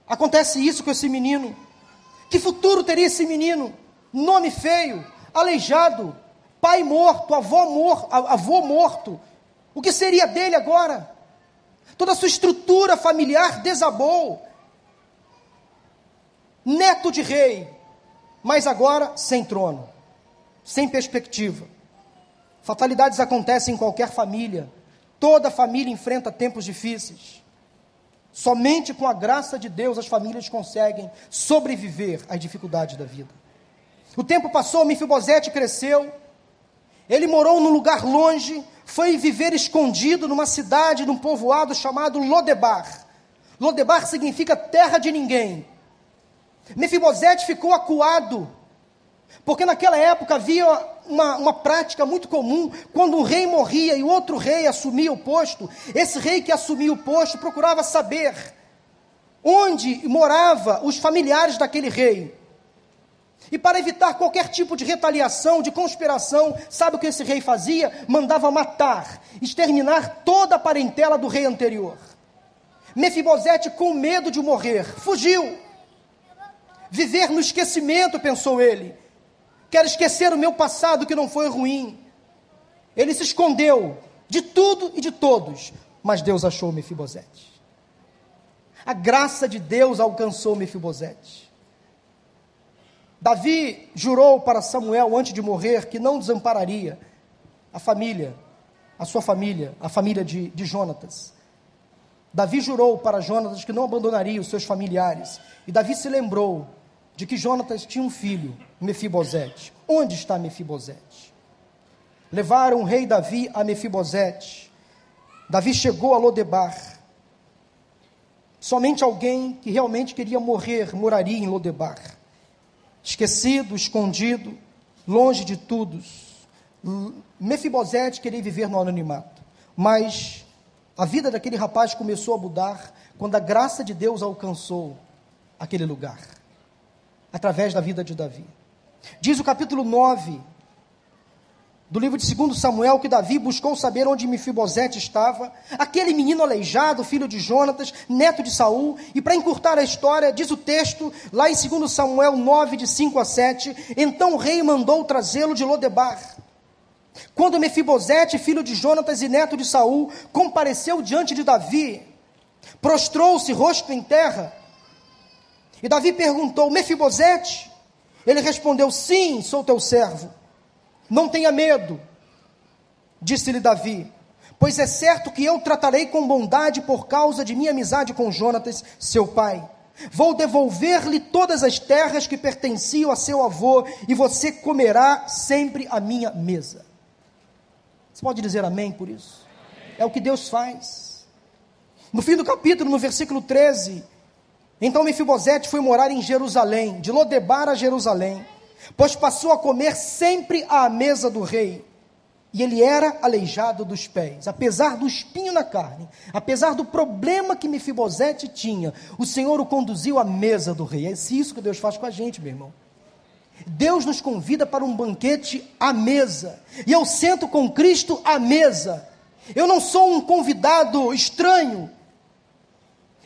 acontece isso com esse menino. Que futuro teria esse menino? Nome feio, aleijado, pai morto, avô, mor avô morto. O que seria dele agora? Toda a sua estrutura familiar desabou. Neto de rei, mas agora sem trono, sem perspectiva. Fatalidades acontecem em qualquer família. Toda família enfrenta tempos difíceis. Somente com a graça de Deus as famílias conseguem sobreviver às dificuldades da vida. O tempo passou, Mefibosete cresceu. Ele morou num lugar longe, foi viver escondido numa cidade, num povoado chamado Lodebar. Lodebar significa terra de ninguém. Mefibosete ficou acuado, porque naquela época havia uma, uma prática muito comum, quando um rei morria e outro rei assumia o posto, esse rei que assumia o posto procurava saber onde morava os familiares daquele rei. E para evitar qualquer tipo de retaliação, de conspiração, sabe o que esse rei fazia? Mandava matar, exterminar toda a parentela do rei anterior. Mefibosete, com medo de morrer, fugiu. Viver no esquecimento, pensou ele. Quero esquecer o meu passado que não foi ruim. Ele se escondeu de tudo e de todos, mas Deus achou Mefibosete. A graça de Deus alcançou Mefibosete. Davi jurou para Samuel antes de morrer que não desampararia a família, a sua família, a família de, de Jonatas. Davi jurou para Jonatas que não abandonaria os seus familiares. E Davi se lembrou de que Jonatas tinha um filho, Mefibosete. Onde está Mefibosete? Levaram o rei Davi a Mefibosete. Davi chegou a Lodebar. Somente alguém que realmente queria morrer moraria em Lodebar. Esquecido, escondido, longe de todos. Mefibosete queria viver no anonimato. Mas a vida daquele rapaz começou a mudar quando a graça de Deus alcançou aquele lugar através da vida de Davi. Diz o capítulo 9 do livro de 2 Samuel que Davi buscou saber onde Mefibosete estava, aquele menino aleijado, filho de Jonatas, neto de Saul, e para encurtar a história, diz o texto, lá em 2 Samuel 9, de 5 a 7, então o rei mandou trazê-lo de Lodebar. Quando Mefibosete, filho de Jonatas e neto de Saul, compareceu diante de Davi, prostrou-se rosto em terra, e Davi perguntou: Mefibosete? Ele respondeu: Sim, sou teu servo. Não tenha medo, disse-lhe Davi, pois é certo que eu tratarei com bondade por causa de minha amizade com Jonatas, seu pai. Vou devolver-lhe todas as terras que pertenciam a seu avô, e você comerá sempre a minha mesa. Você pode dizer amém por isso? É o que Deus faz. No fim do capítulo, no versículo 13, então Mefibosete foi morar em Jerusalém, de Lodebar a Jerusalém, pois passou a comer sempre à mesa do rei. E ele era aleijado dos pés, apesar do espinho na carne, apesar do problema que Mefibosete tinha, o Senhor o conduziu à mesa do rei. É isso que Deus faz com a gente, meu irmão. Deus nos convida para um banquete à mesa, e eu sento com Cristo à mesa. Eu não sou um convidado estranho,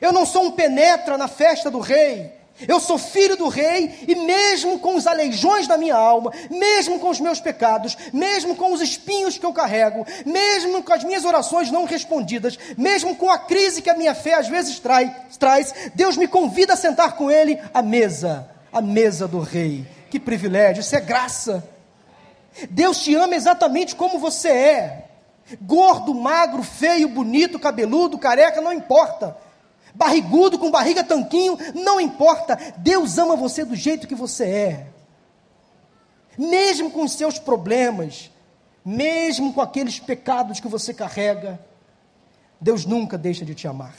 eu não sou um penetra na festa do rei. Eu sou filho do rei e mesmo com os aleijões da minha alma, mesmo com os meus pecados, mesmo com os espinhos que eu carrego, mesmo com as minhas orações não respondidas, mesmo com a crise que a minha fé às vezes trai, traz, Deus me convida a sentar com ele à mesa, à mesa do rei. Que privilégio, isso é graça. Deus te ama exatamente como você é. Gordo, magro, feio, bonito, cabeludo, careca, não importa barrigudo, com barriga tanquinho, não importa. Deus ama você do jeito que você é. Mesmo com os seus problemas, mesmo com aqueles pecados que você carrega, Deus nunca deixa de te amar.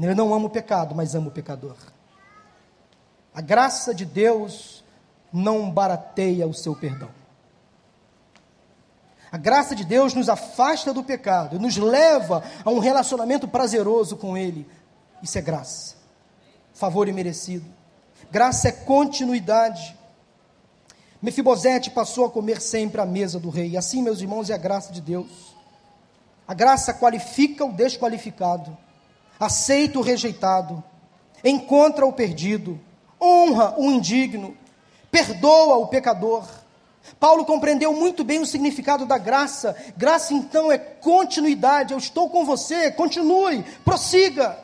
Eu não amo o pecado, mas amo o pecador. A graça de Deus não barateia o seu perdão. A graça de Deus nos afasta do pecado, nos leva a um relacionamento prazeroso com Ele. Isso é graça, favor imerecido. Graça é continuidade. Mefibosete passou a comer sempre à mesa do rei. Assim, meus irmãos, é a graça de Deus. A graça qualifica o desqualificado, aceita o rejeitado, encontra o perdido, honra o indigno, perdoa o pecador. Paulo compreendeu muito bem o significado da graça. Graça, então, é continuidade. Eu estou com você, continue, prossiga.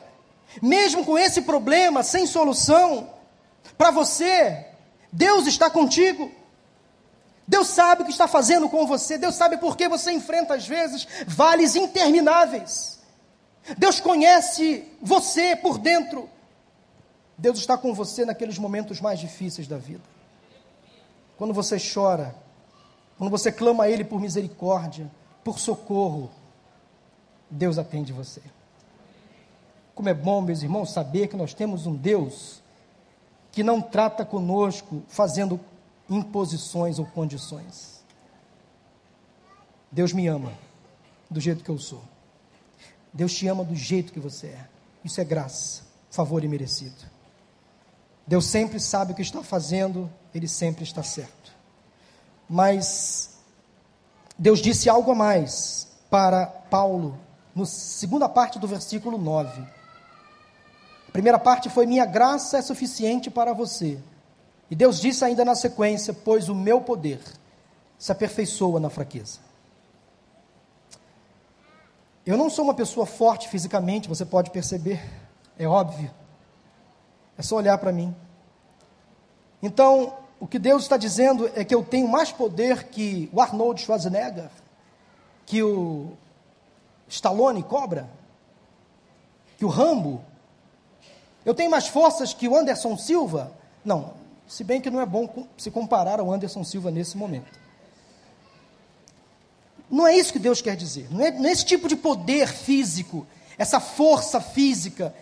Mesmo com esse problema, sem solução, para você, Deus está contigo. Deus sabe o que está fazendo com você. Deus sabe por que você enfrenta, às vezes, vales intermináveis. Deus conhece você por dentro. Deus está com você naqueles momentos mais difíceis da vida. Quando você chora, quando você clama a Ele por misericórdia, por socorro, Deus atende você. Como é bom, meus irmãos, saber que nós temos um Deus que não trata conosco fazendo imposições ou condições. Deus me ama do jeito que eu sou. Deus te ama do jeito que você é. Isso é graça, favor e merecido. Deus sempre sabe o que está fazendo, ele sempre está certo. Mas Deus disse algo a mais para Paulo, na segunda parte do versículo 9. A primeira parte foi: Minha graça é suficiente para você. E Deus disse ainda na sequência: Pois o meu poder se aperfeiçoa na fraqueza. Eu não sou uma pessoa forte fisicamente, você pode perceber, é óbvio. É só olhar para mim. Então, o que Deus está dizendo é que eu tenho mais poder que o Arnold Schwarzenegger, que o Stallone Cobra, que o Rambo. Eu tenho mais forças que o Anderson Silva? Não, se bem que não é bom se comparar ao Anderson Silva nesse momento. Não é isso que Deus quer dizer. Não é, não é esse tipo de poder físico, essa força física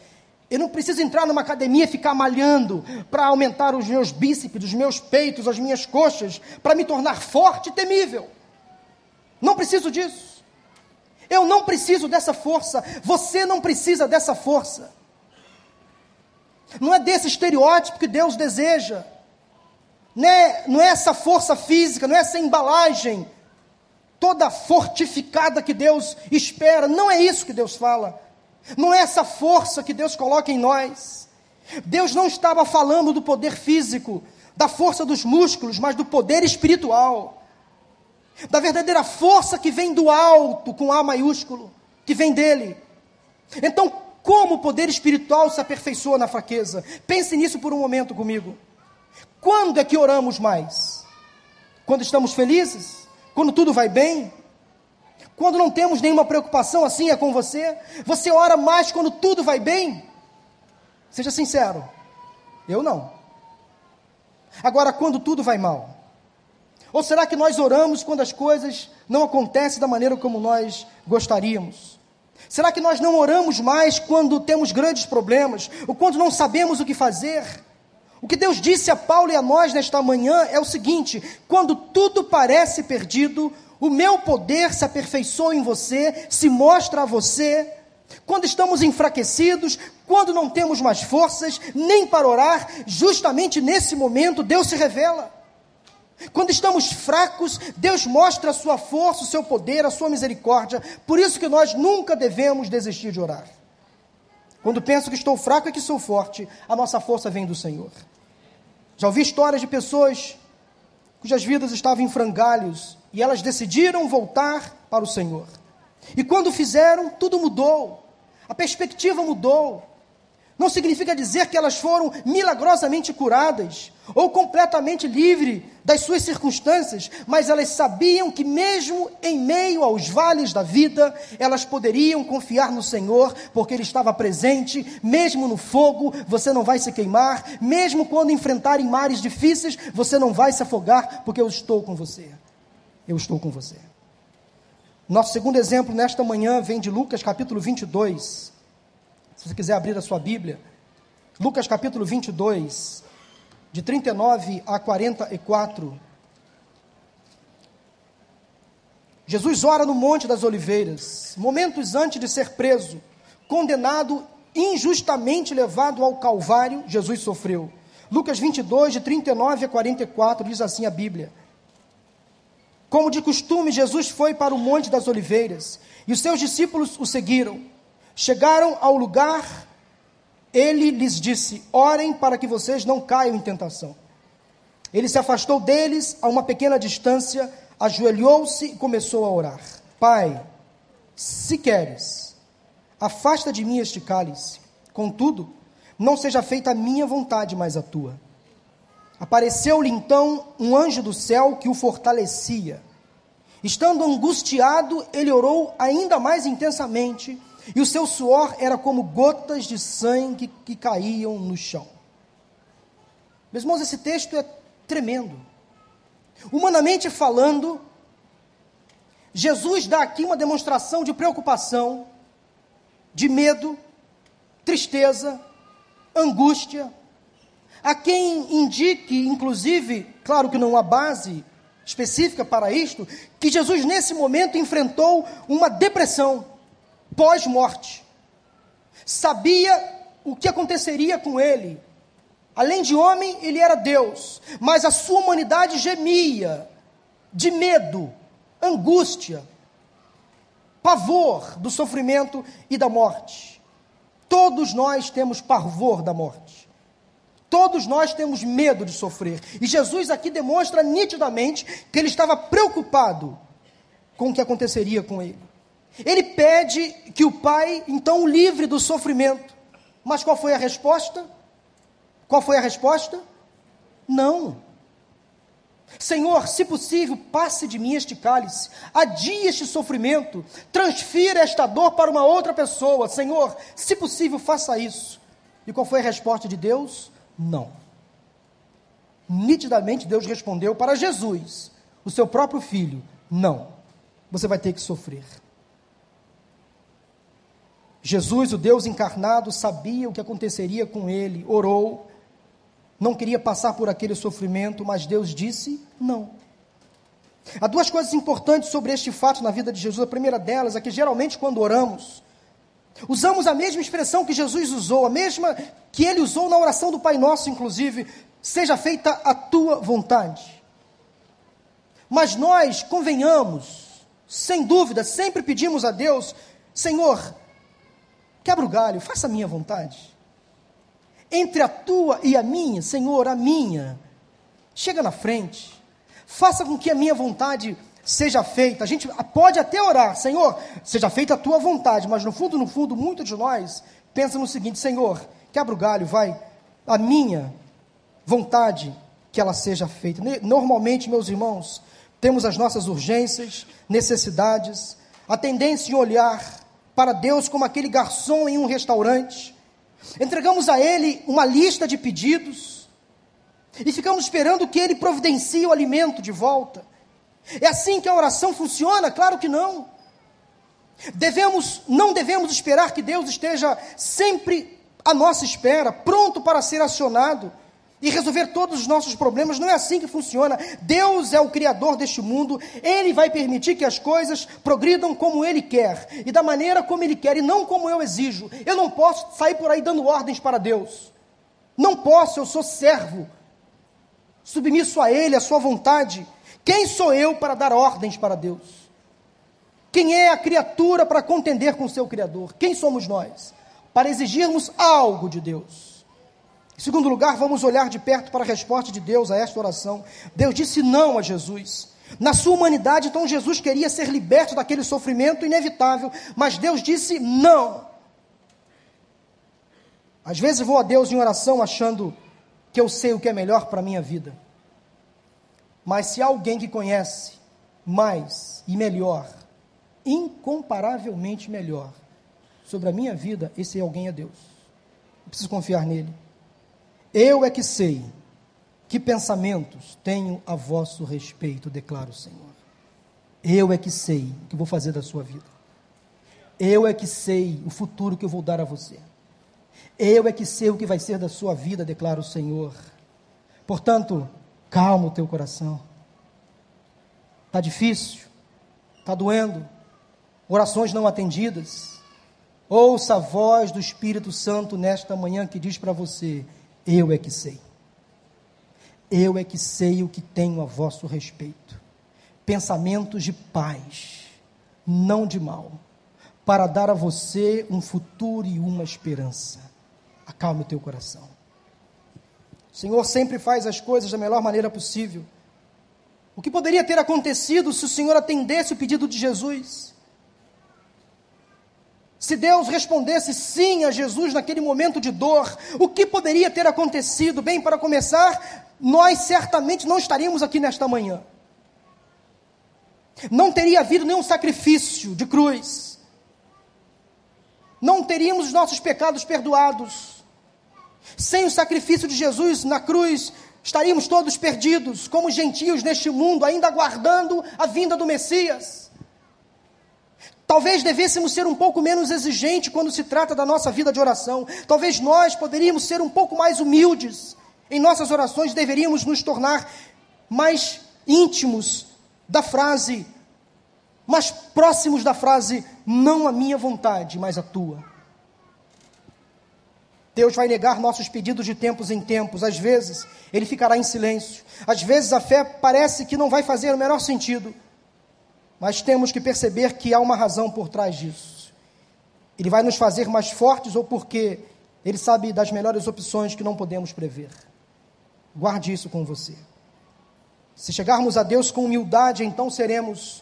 eu não preciso entrar numa academia e ficar malhando para aumentar os meus bíceps, os meus peitos, as minhas coxas, para me tornar forte e temível. Não preciso disso. Eu não preciso dessa força. Você não precisa dessa força. Não é desse estereótipo que Deus deseja. Não é, não é essa força física, não é essa embalagem toda fortificada que Deus espera. Não é isso que Deus fala. Não é essa força que Deus coloca em nós. Deus não estava falando do poder físico, da força dos músculos, mas do poder espiritual. Da verdadeira força que vem do alto, com A maiúsculo, que vem dele. Então, como o poder espiritual se aperfeiçoa na fraqueza? Pense nisso por um momento comigo. Quando é que oramos mais? Quando estamos felizes? Quando tudo vai bem? Quando não temos nenhuma preocupação, assim é com você. Você ora mais quando tudo vai bem? Seja sincero. Eu não. Agora, quando tudo vai mal? Ou será que nós oramos quando as coisas não acontecem da maneira como nós gostaríamos? Será que nós não oramos mais quando temos grandes problemas, ou quando não sabemos o que fazer? O que Deus disse a Paulo e a nós nesta manhã é o seguinte: quando tudo parece perdido, o meu poder se aperfeiçoa em você, se mostra a você. Quando estamos enfraquecidos, quando não temos mais forças, nem para orar, justamente nesse momento Deus se revela. Quando estamos fracos, Deus mostra a sua força, o seu poder, a sua misericórdia. Por isso que nós nunca devemos desistir de orar. Quando penso que estou fraco e que sou forte, a nossa força vem do Senhor. Já ouvi histórias de pessoas cujas vidas estavam em frangalhos e elas decidiram voltar para o Senhor. E quando fizeram, tudo mudou, a perspectiva mudou. Não significa dizer que elas foram milagrosamente curadas ou completamente livres das suas circunstâncias, mas elas sabiam que, mesmo em meio aos vales da vida, elas poderiam confiar no Senhor, porque Ele estava presente, mesmo no fogo, você não vai se queimar, mesmo quando enfrentarem mares difíceis, você não vai se afogar, porque eu estou com você eu estou com você. Nosso segundo exemplo nesta manhã vem de Lucas capítulo 22. Se você quiser abrir a sua Bíblia, Lucas capítulo 22, de 39 a 44. Jesus ora no Monte das Oliveiras, momentos antes de ser preso, condenado, injustamente levado ao Calvário, Jesus sofreu. Lucas 22, de 39 a 44, diz assim a Bíblia. Como de costume, Jesus foi para o Monte das Oliveiras e os seus discípulos o seguiram. Chegaram ao lugar, ele lhes disse: Orem para que vocês não caiam em tentação. Ele se afastou deles a uma pequena distância, ajoelhou-se e começou a orar: Pai, se queres, afasta de mim este cálice. Contudo, não seja feita a minha vontade, mas a tua. Apareceu-lhe então um anjo do céu que o fortalecia. Estando angustiado, ele orou ainda mais intensamente, e o seu suor era como gotas de sangue que caíam no chão. Meus irmãos, esse texto é tremendo. Humanamente falando, Jesus dá aqui uma demonstração de preocupação, de medo, tristeza, angústia, a quem indique, inclusive, claro que não há base específica para isto, que Jesus nesse momento enfrentou uma depressão pós-morte. Sabia o que aconteceria com ele. Além de homem, ele era Deus, mas a sua humanidade gemia de medo, angústia, pavor do sofrimento e da morte. Todos nós temos pavor da morte. Todos nós temos medo de sofrer. E Jesus aqui demonstra nitidamente que ele estava preocupado com o que aconteceria com ele. Ele pede que o Pai, então, o livre do sofrimento. Mas qual foi a resposta? Qual foi a resposta? Não. Senhor, se possível, passe de mim este cálice, adie este sofrimento, transfira esta dor para uma outra pessoa. Senhor, se possível, faça isso. E qual foi a resposta de Deus? Não. Nitidamente Deus respondeu para Jesus, o seu próprio filho: Não, você vai ter que sofrer. Jesus, o Deus encarnado, sabia o que aconteceria com ele, orou, não queria passar por aquele sofrimento, mas Deus disse não. Há duas coisas importantes sobre este fato na vida de Jesus. A primeira delas é que geralmente quando oramos, usamos a mesma expressão que Jesus usou, a mesma que ele usou na oração do Pai Nosso, inclusive, seja feita a tua vontade. Mas nós, convenhamos, sem dúvida, sempre pedimos a Deus, Senhor, quebra o galho, faça a minha vontade entre a tua e a minha, Senhor, a minha. Chega na frente, faça com que a minha vontade seja feita. A gente pode até orar, Senhor, seja feita a tua vontade, mas no fundo, no fundo, muito de nós pensa no seguinte: Senhor, quebra o galho, vai, a minha vontade que ela seja feita. Normalmente, meus irmãos, temos as nossas urgências, necessidades, a tendência em olhar para Deus como aquele garçom em um restaurante Entregamos a Ele uma lista de pedidos e ficamos esperando que Ele providencie o alimento de volta. É assim que a oração funciona? Claro que não. Devemos, não devemos esperar que Deus esteja sempre à nossa espera, pronto para ser acionado e resolver todos os nossos problemas. Não é assim que funciona. Deus é o Criador deste mundo, Ele vai permitir que as coisas progridam como Ele quer e da maneira como Ele quer e não como eu exijo. Eu não posso sair por aí dando ordens para Deus. Não posso, eu sou servo, submisso a Ele, a Sua vontade. Quem sou eu para dar ordens para Deus? Quem é a criatura para contender com o seu Criador? Quem somos nós? Para exigirmos algo de Deus. Em segundo lugar, vamos olhar de perto para a resposta de Deus a esta oração. Deus disse não a Jesus. Na sua humanidade, então, Jesus queria ser liberto daquele sofrimento inevitável, mas Deus disse não. Às vezes vou a Deus em oração achando que eu sei o que é melhor para a minha vida. Mas se alguém que conhece mais e melhor, incomparavelmente melhor, sobre a minha vida, esse alguém é Deus. Eu preciso confiar nele. Eu é que sei que pensamentos tenho a vosso respeito, declara o Senhor. Eu é que sei o que vou fazer da sua vida. Eu é que sei o futuro que eu vou dar a você. Eu é que sei o que vai ser da sua vida, declara o Senhor. Portanto, calma o teu coração. Está difícil, está doendo, orações não atendidas. Ouça a voz do Espírito Santo nesta manhã que diz para você: eu é que sei. Eu é que sei o que tenho a vosso respeito. pensamentos de paz, não de mal, para dar a você um futuro e uma esperança. Acalme o teu coração. O Senhor sempre faz as coisas da melhor maneira possível. O que poderia ter acontecido se o Senhor atendesse o pedido de Jesus? Se Deus respondesse sim a Jesus naquele momento de dor, o que poderia ter acontecido? Bem, para começar, nós certamente não estaríamos aqui nesta manhã. Não teria havido nenhum sacrifício de cruz. Não teríamos os nossos pecados perdoados. Sem o sacrifício de Jesus na cruz, estaríamos todos perdidos, como gentios neste mundo, ainda aguardando a vinda do Messias. Talvez devêssemos ser um pouco menos exigentes quando se trata da nossa vida de oração. Talvez nós poderíamos ser um pouco mais humildes. Em nossas orações deveríamos nos tornar mais íntimos da frase, mais próximos da frase: não a minha vontade, mas a tua. Deus vai negar nossos pedidos de tempos em tempos. Às vezes, Ele ficará em silêncio. Às vezes, a fé parece que não vai fazer o menor sentido. Mas temos que perceber que há uma razão por trás disso. Ele vai nos fazer mais fortes ou porque Ele sabe das melhores opções que não podemos prever. Guarde isso com você. Se chegarmos a Deus com humildade, então seremos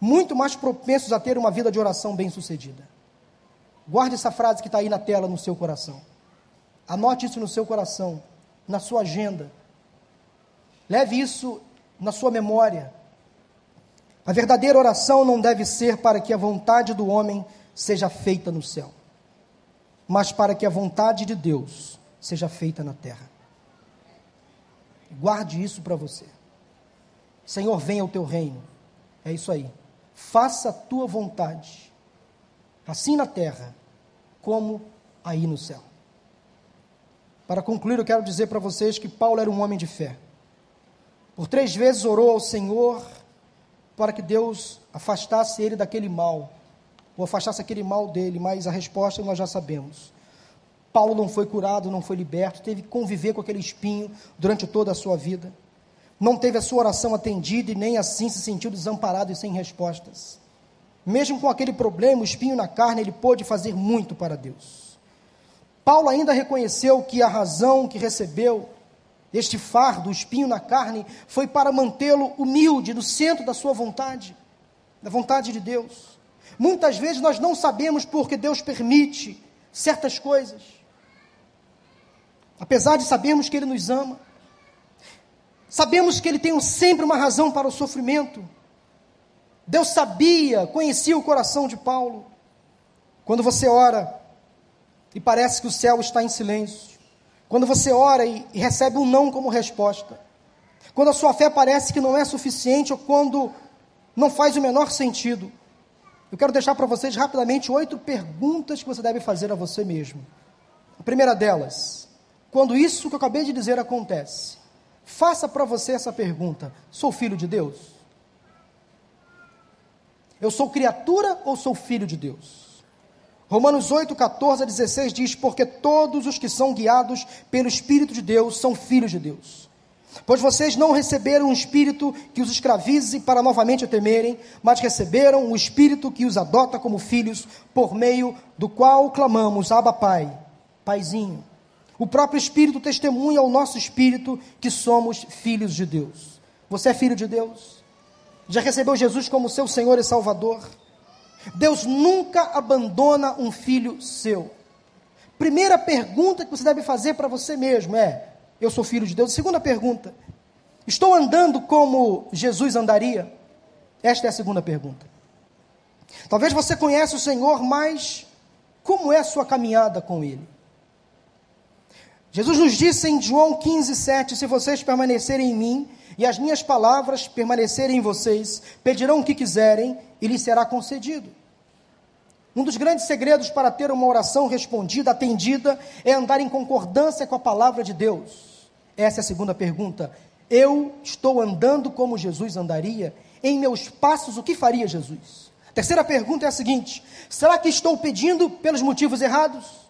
muito mais propensos a ter uma vida de oração bem-sucedida. Guarde essa frase que está aí na tela no seu coração. Anote isso no seu coração, na sua agenda. Leve isso na sua memória. A verdadeira oração não deve ser para que a vontade do homem seja feita no céu, mas para que a vontade de Deus seja feita na terra. Guarde isso para você. Senhor, venha o teu reino. É isso aí. Faça a tua vontade, assim na terra, como aí no céu. Para concluir, eu quero dizer para vocês que Paulo era um homem de fé. Por três vezes orou ao Senhor para que Deus afastasse ele daquele mal, ou afastasse aquele mal dele, mas a resposta nós já sabemos. Paulo não foi curado, não foi liberto, teve que conviver com aquele espinho durante toda a sua vida. Não teve a sua oração atendida e nem assim se sentiu desamparado e sem respostas. Mesmo com aquele problema, o espinho na carne, ele pôde fazer muito para Deus. Paulo ainda reconheceu que a razão que recebeu este fardo, o espinho na carne, foi para mantê-lo humilde, no centro da sua vontade, da vontade de Deus. Muitas vezes nós não sabemos por que Deus permite certas coisas, apesar de sabermos que Ele nos ama, sabemos que Ele tem sempre uma razão para o sofrimento. Deus sabia, conhecia o coração de Paulo. Quando você ora, e parece que o céu está em silêncio. Quando você ora e, recebe um não como resposta. Quando a sua fé parece que não é suficiente ou quando não faz o menor sentido. Eu quero deixar para vocês rapidamente oito perguntas que você deve fazer a você mesmo. A primeira delas, quando isso que eu acabei de dizer acontece, faça para você essa pergunta: sou filho de Deus? Eu sou criatura ou sou filho de Deus? Romanos 8, 14 a 16 diz: Porque todos os que são guiados pelo Espírito de Deus são filhos de Deus. Pois vocês não receberam um espírito que os escravize para novamente o temerem, mas receberam o um espírito que os adota como filhos, por meio do qual clamamos: Abba, Pai, Paizinho. O próprio Espírito testemunha ao nosso espírito que somos filhos de Deus. Você é filho de Deus? Já recebeu Jesus como seu Senhor e Salvador? Deus nunca abandona um filho seu. Primeira pergunta que você deve fazer para você mesmo é: Eu sou filho de Deus? Segunda pergunta: Estou andando como Jesus andaria? Esta é a segunda pergunta. Talvez você conheça o Senhor, mas como é a sua caminhada com Ele? Jesus nos disse em João 15, 7: Se vocês permanecerem em mim e as minhas palavras permanecerem em vocês, pedirão o que quiserem e lhes será concedido. Um dos grandes segredos para ter uma oração respondida, atendida, é andar em concordância com a palavra de Deus. Essa é a segunda pergunta. Eu estou andando como Jesus andaria? Em meus passos, o que faria Jesus? Terceira pergunta é a seguinte: será que estou pedindo pelos motivos errados?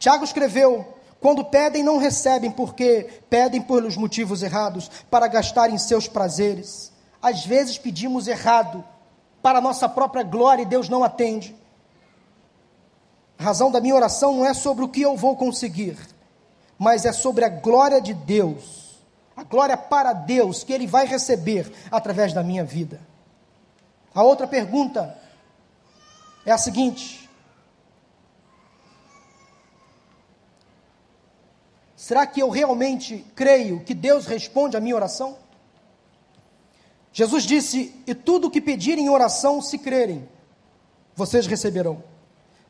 Tiago escreveu: Quando pedem, não recebem, porque pedem pelos motivos errados, para gastarem seus prazeres. Às vezes pedimos errado, para a nossa própria glória, e Deus não atende. A razão da minha oração não é sobre o que eu vou conseguir, mas é sobre a glória de Deus, a glória para Deus que Ele vai receber através da minha vida. A outra pergunta é a seguinte: Será que eu realmente creio que Deus responde à minha oração? Jesus disse: E tudo o que pedirem em oração, se crerem, vocês receberão.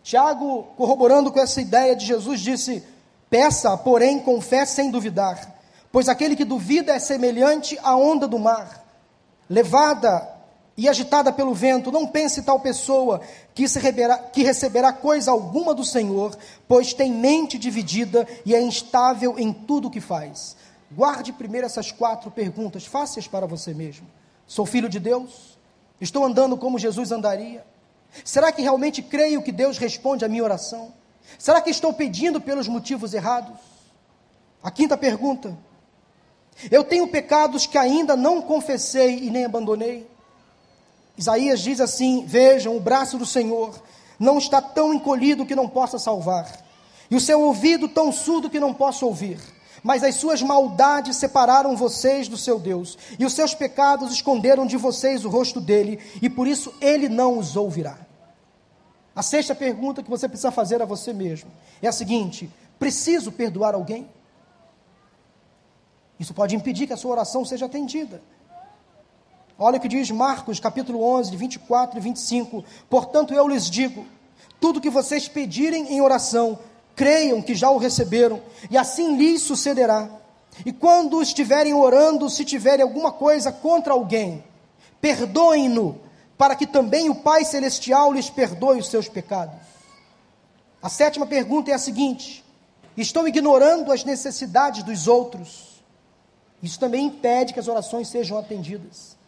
Tiago, corroborando com essa ideia de Jesus, disse: Peça, porém, com fé sem duvidar, pois aquele que duvida é semelhante à onda do mar, levada e agitada pelo vento. Não pense tal pessoa que, receberá, que receberá coisa alguma do Senhor, pois tem mente dividida e é instável em tudo o que faz. Guarde primeiro essas quatro perguntas fáceis para você mesmo. Sou filho de Deus? Estou andando como Jesus andaria? Será que realmente creio que Deus responde à minha oração? Será que estou pedindo pelos motivos errados? A quinta pergunta. Eu tenho pecados que ainda não confessei e nem abandonei. Isaías diz assim: Vejam, o braço do Senhor não está tão encolhido que não possa salvar, e o seu ouvido tão surdo que não possa ouvir. Mas as suas maldades separaram vocês do seu Deus, e os seus pecados esconderam de vocês o rosto dele, e por isso ele não os ouvirá. A sexta pergunta que você precisa fazer a você mesmo é a seguinte: preciso perdoar alguém? Isso pode impedir que a sua oração seja atendida. Olha o que diz Marcos, capítulo 11, de 24 e 25. Portanto, eu lhes digo: tudo que vocês pedirem em oração, creiam que já o receberam, e assim lhes sucederá. E quando estiverem orando, se tiverem alguma coisa contra alguém, perdoem-no, para que também o Pai Celestial lhes perdoe os seus pecados. A sétima pergunta é a seguinte: estão ignorando as necessidades dos outros? Isso também impede que as orações sejam atendidas.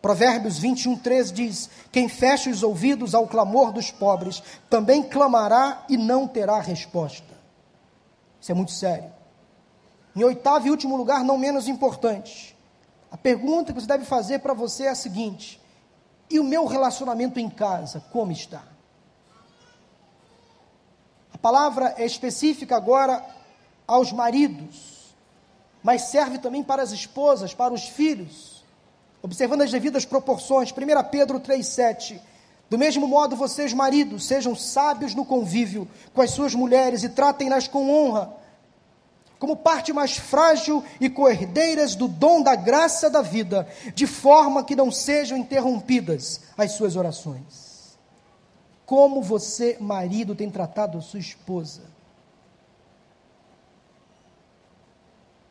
Provérbios 21, 13 diz: Quem fecha os ouvidos ao clamor dos pobres, também clamará e não terá resposta. Isso é muito sério. Em oitavo e último lugar, não menos importante, a pergunta que você deve fazer para você é a seguinte: e o meu relacionamento em casa, como está? A palavra é específica agora aos maridos, mas serve também para as esposas, para os filhos observando as devidas proporções. 1 Pedro 3,7. Do mesmo modo, vocês, maridos, sejam sábios no convívio com as suas mulheres e tratem-nas com honra, como parte mais frágil e coerdeiras do dom da graça da vida, de forma que não sejam interrompidas as suas orações. Como você, marido, tem tratado a sua esposa?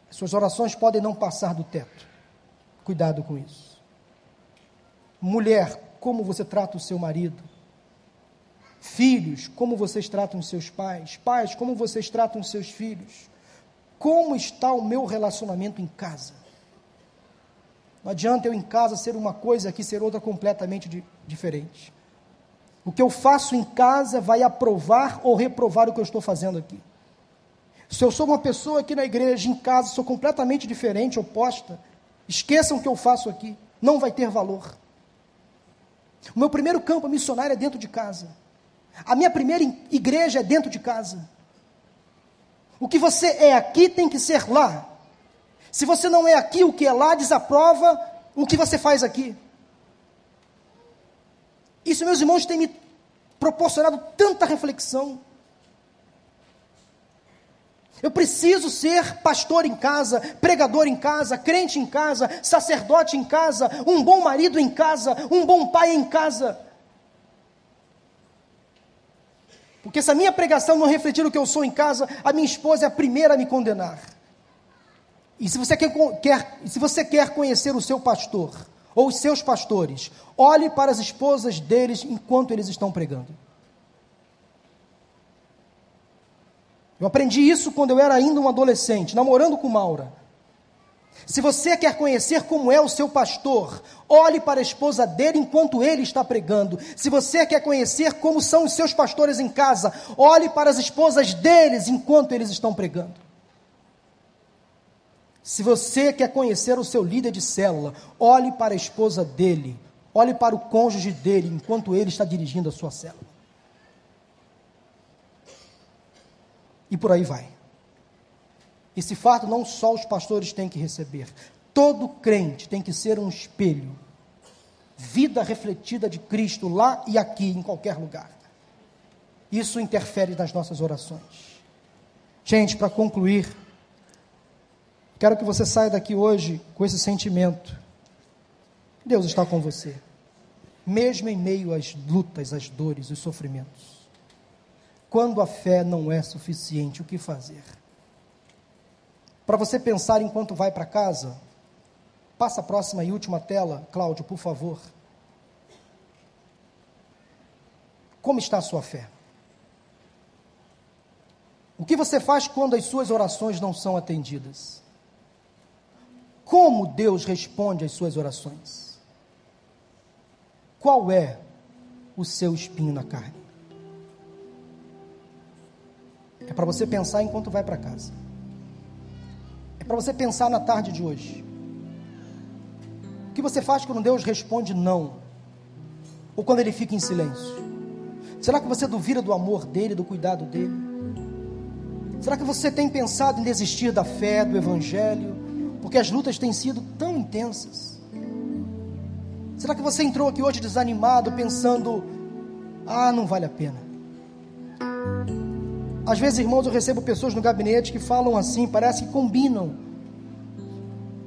As suas orações podem não passar do teto. Cuidado com isso. Mulher, como você trata o seu marido? Filhos, como vocês tratam seus pais? Pais, como vocês tratam seus filhos? Como está o meu relacionamento em casa? Não adianta eu em casa ser uma coisa aqui ser outra completamente di diferente. O que eu faço em casa vai aprovar ou reprovar o que eu estou fazendo aqui. Se eu sou uma pessoa aqui na igreja, em casa, sou completamente diferente, oposta, Esqueçam o que eu faço aqui, não vai ter valor. O meu primeiro campo missionário é dentro de casa. A minha primeira igreja é dentro de casa. O que você é aqui tem que ser lá. Se você não é aqui, o que é lá desaprova o que você faz aqui. Isso, meus irmãos, tem me proporcionado tanta reflexão. Eu preciso ser pastor em casa, pregador em casa, crente em casa, sacerdote em casa, um bom marido em casa, um bom pai em casa. Porque se a minha pregação não refletir o que eu sou em casa, a minha esposa é a primeira a me condenar. E se você quer, quer, se você quer conhecer o seu pastor ou os seus pastores, olhe para as esposas deles enquanto eles estão pregando. Eu aprendi isso quando eu era ainda um adolescente, namorando com Maura. Se você quer conhecer como é o seu pastor, olhe para a esposa dele enquanto ele está pregando. Se você quer conhecer como são os seus pastores em casa, olhe para as esposas deles enquanto eles estão pregando. Se você quer conhecer o seu líder de célula, olhe para a esposa dele, olhe para o cônjuge dele enquanto ele está dirigindo a sua célula. E por aí vai. Esse fato não só os pastores têm que receber, todo crente tem que ser um espelho, vida refletida de Cristo lá e aqui, em qualquer lugar. Isso interfere nas nossas orações. Gente, para concluir, Quero que você saia daqui hoje com esse sentimento. Deus está com você, mesmo em meio às lutas, às dores, os sofrimentos. Quando a fé não é suficiente, o que fazer? Para você pensar enquanto vai para casa, passa a próxima e última tela, Cláudio, por favor. Como está a sua fé? O que você faz quando as suas orações não são atendidas? Como Deus responde às suas orações? Qual é o seu espinho na carne? É para você pensar enquanto vai para casa. É para você pensar na tarde de hoje. O que você faz quando Deus responde não? Ou quando ele fica em silêncio? Será que você duvida do amor dele, do cuidado dele? Será que você tem pensado em desistir da fé, do evangelho? porque as lutas têm sido tão intensas. Será que você entrou aqui hoje desanimado, pensando: ah, não vale a pena? Às vezes, irmãos, eu recebo pessoas no gabinete que falam assim, parece que combinam.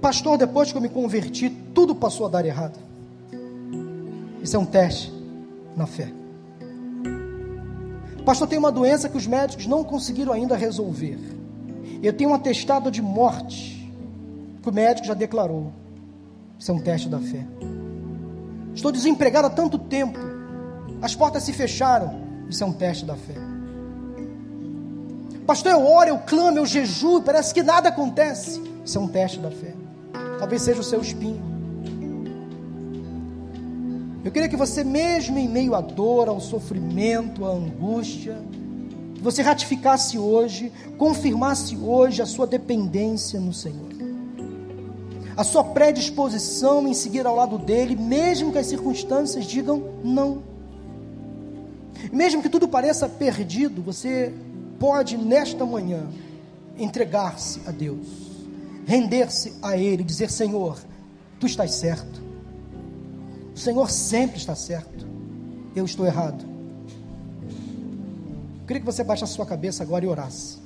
Pastor, depois que eu me converti, tudo passou a dar errado. Isso é um teste na fé. Pastor, tem uma doença que os médicos não conseguiram ainda resolver. Eu tenho um atestado de morte que o médico já declarou. Isso é um teste da fé. Estou desempregado há tanto tempo. As portas se fecharam. Isso é um teste da fé. Pastor, eu oro, eu clamo, eu jejuo, parece que nada acontece. Isso é um teste da fé. Talvez seja o seu espinho. Eu queria que você, mesmo em meio à dor, ao sofrimento, à angústia, você ratificasse hoje, confirmasse hoje a sua dependência no Senhor a sua predisposição em seguir ao lado dele, mesmo que as circunstâncias digam não. Mesmo que tudo pareça perdido, você pode nesta manhã entregar-se a Deus, render-se a Ele, dizer: Senhor, tu estás certo, o Senhor sempre está certo, eu estou errado. Eu queria que você baixasse a sua cabeça agora e orasse.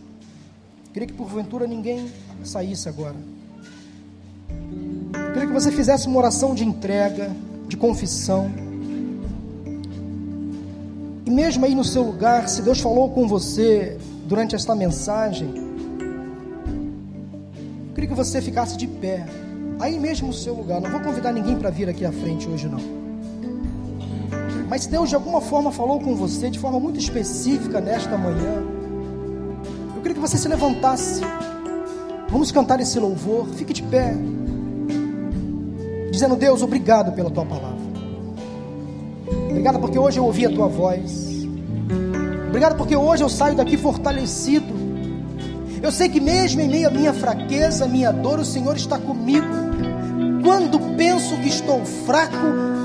Eu queria que porventura ninguém saísse agora queria que você fizesse uma oração de entrega, de confissão. E mesmo aí no seu lugar, se Deus falou com você durante esta mensagem, eu queria que você ficasse de pé, aí mesmo no seu lugar. Não vou convidar ninguém para vir aqui à frente hoje, não. Mas se Deus de alguma forma falou com você, de forma muito específica nesta manhã, eu queria que você se levantasse. Vamos cantar esse louvor. Fique de pé dizendo: Deus, obrigado pela tua palavra. Obrigado porque hoje eu ouvi a tua voz. Obrigado porque hoje eu saio daqui fortalecido. Eu sei que mesmo em meio à minha fraqueza, minha dor, o Senhor está comigo. Quando penso que estou fraco,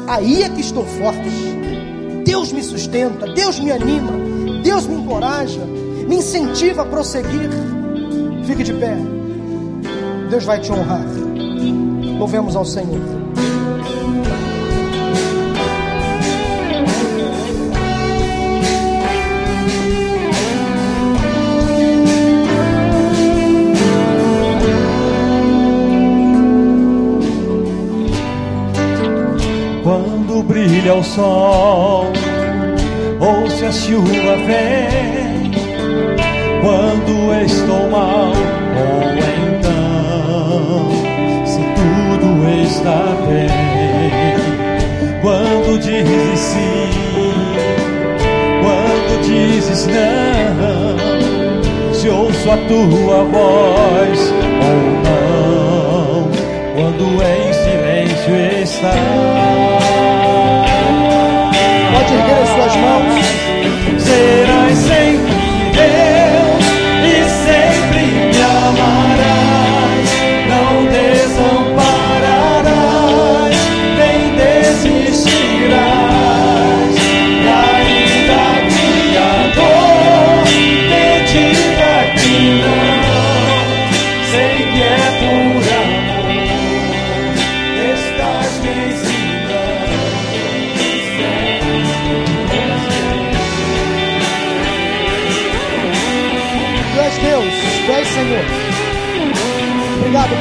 aí é que estou forte. Deus me sustenta, Deus me anima, Deus me encoraja, me incentiva a prosseguir. Fique de pé. Deus vai te honrar. Louvemos ao Senhor. brilha o sol, ou se a chuva vem, quando estou mal, ou então, se tudo está bem, quando dizes sim, quando dizes não, se ouço a tua voz ou não, quando em silêncio estar suas mãos.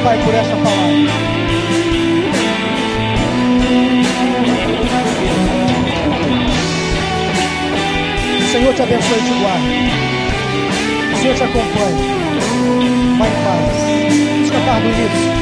Pai, por esta palavra. Senhor te abençoe e te guarde. O Senhor te acompanhe. Vai em paz. Vamos cantar.